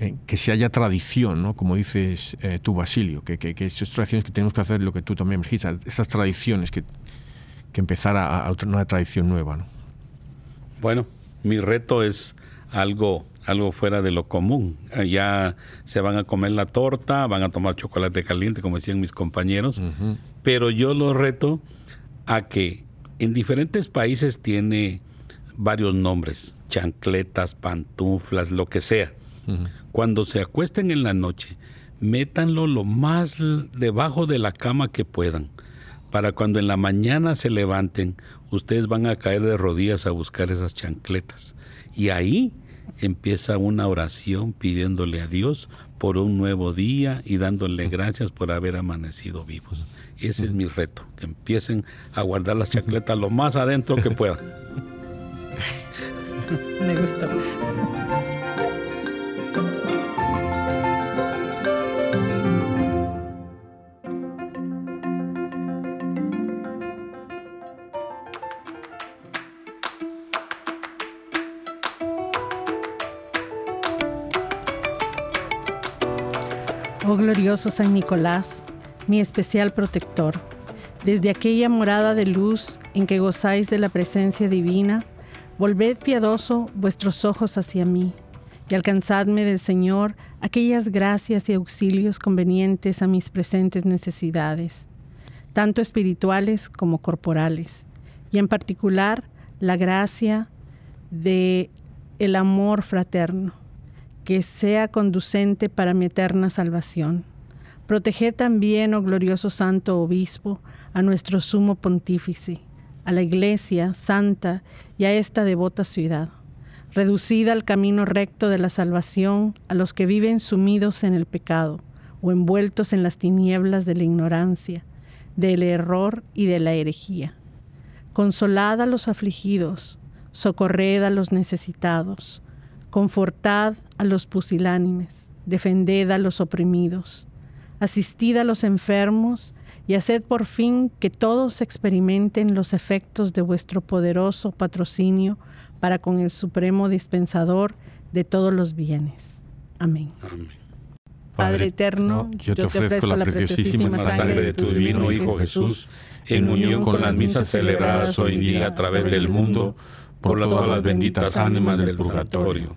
eh, que se haya tradición, ¿no? como dices eh, tú, Basilio, que, que, esas tradiciones que tenemos que hacer, lo que tú también dijiste, esas tradiciones, que, que empezar a, a, una tradición nueva. ¿no? Bueno, mi reto es algo, algo fuera de lo común. Ya se van a comer la torta, van a tomar chocolate caliente, como decían mis compañeros, pero yo lo reto a que en diferentes países tiene varios nombres, chancletas, pantuflas, lo que sea. Cuando se acuesten en la noche, métanlo lo más debajo de la cama que puedan. Para cuando en la mañana se levanten, ustedes van a caer de rodillas a buscar esas chancletas. Y ahí empieza una oración pidiéndole a Dios por un nuevo día y dándole gracias por haber amanecido vivos. Ese es mi reto, que empiecen a guardar las chancletas lo más adentro que puedan. Me gustó. Oh glorioso San Nicolás, mi especial protector, desde aquella morada de luz en que gozáis de la presencia divina, volved piadoso vuestros ojos hacia mí y alcanzadme del Señor aquellas gracias y auxilios convenientes a mis presentes necesidades, tanto espirituales como corporales, y en particular la gracia de el amor fraterno que sea conducente para mi eterna salvación. Proteged también, oh glorioso Santo Obispo, a nuestro sumo pontífice, a la Iglesia santa y a esta devota ciudad. Reducida al camino recto de la salvación a los que viven sumidos en el pecado o envueltos en las tinieblas de la ignorancia, del error y de la herejía. Consolad a los afligidos, socorred a los necesitados, Confortad a los pusilánimes, defended a los oprimidos, asistid a los enfermos y haced por fin que todos experimenten los efectos de vuestro poderoso patrocinio para con el supremo dispensador de todos los bienes. Amén. Padre, eterno, yo te ofrezco la preciosísima sangre de tu divino Hijo Jesús, en unión con las misas celebradas hoy día a través del mundo, por todas las benditas ánimas del purgatorio.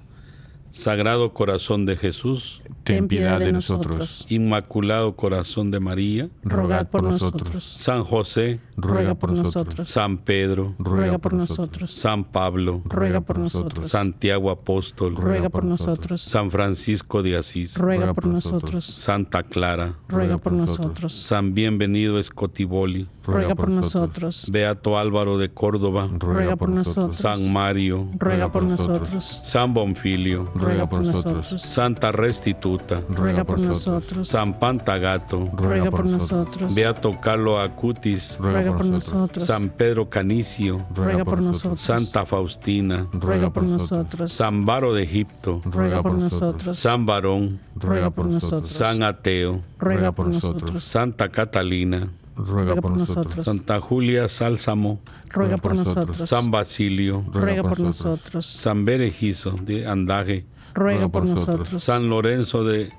Sagrado Corazón de Jesús, ten piedad de nosotros. Inmaculado Corazón de María, rogad por nosotros. San José, ruega por nosotros. San Pedro, ruega por nosotros. San Pablo, ruega por nosotros. Santiago Apóstol, ruega por nosotros. San Francisco de Asís, ruega por nosotros. Santa Clara, ruega por nosotros. San Bienvenido Escotiboli, ruega por nosotros. Beato Álvaro de Córdoba, ruega por nosotros. San Mario, ruega por nosotros. San Bonfilio, ruega por nosotros. Santa Restituta, ruega por nosotros. San Pantagato, ruega por nosotros. Beato Carlo Acutis, ruega por nosotros. San Pedro Canicio, ruega por nosotros. Santa Faustina, ruega por nosotros. San Baro de Egipto, ruega por nosotros. San Barón, ruega por nosotros. San Ateo, ruega por nosotros. Santa Catalina, ruega por nosotros. Santa Julia Sálsamo, ruega por nosotros. San Basilio, ruega por nosotros. San Berejizo de Andaje, ruega por nosotros. San Lorenzo de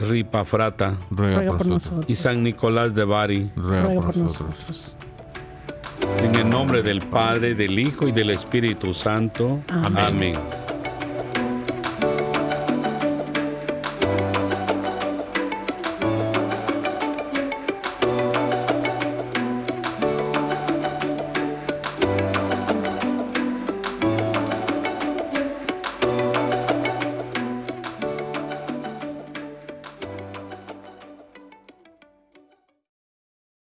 Ripafrata, ruega por nosotros. Y San Nicolás de Bari, ruega por nosotros. En el nombre del Padre, del Hijo y del Espíritu Santo. Amén.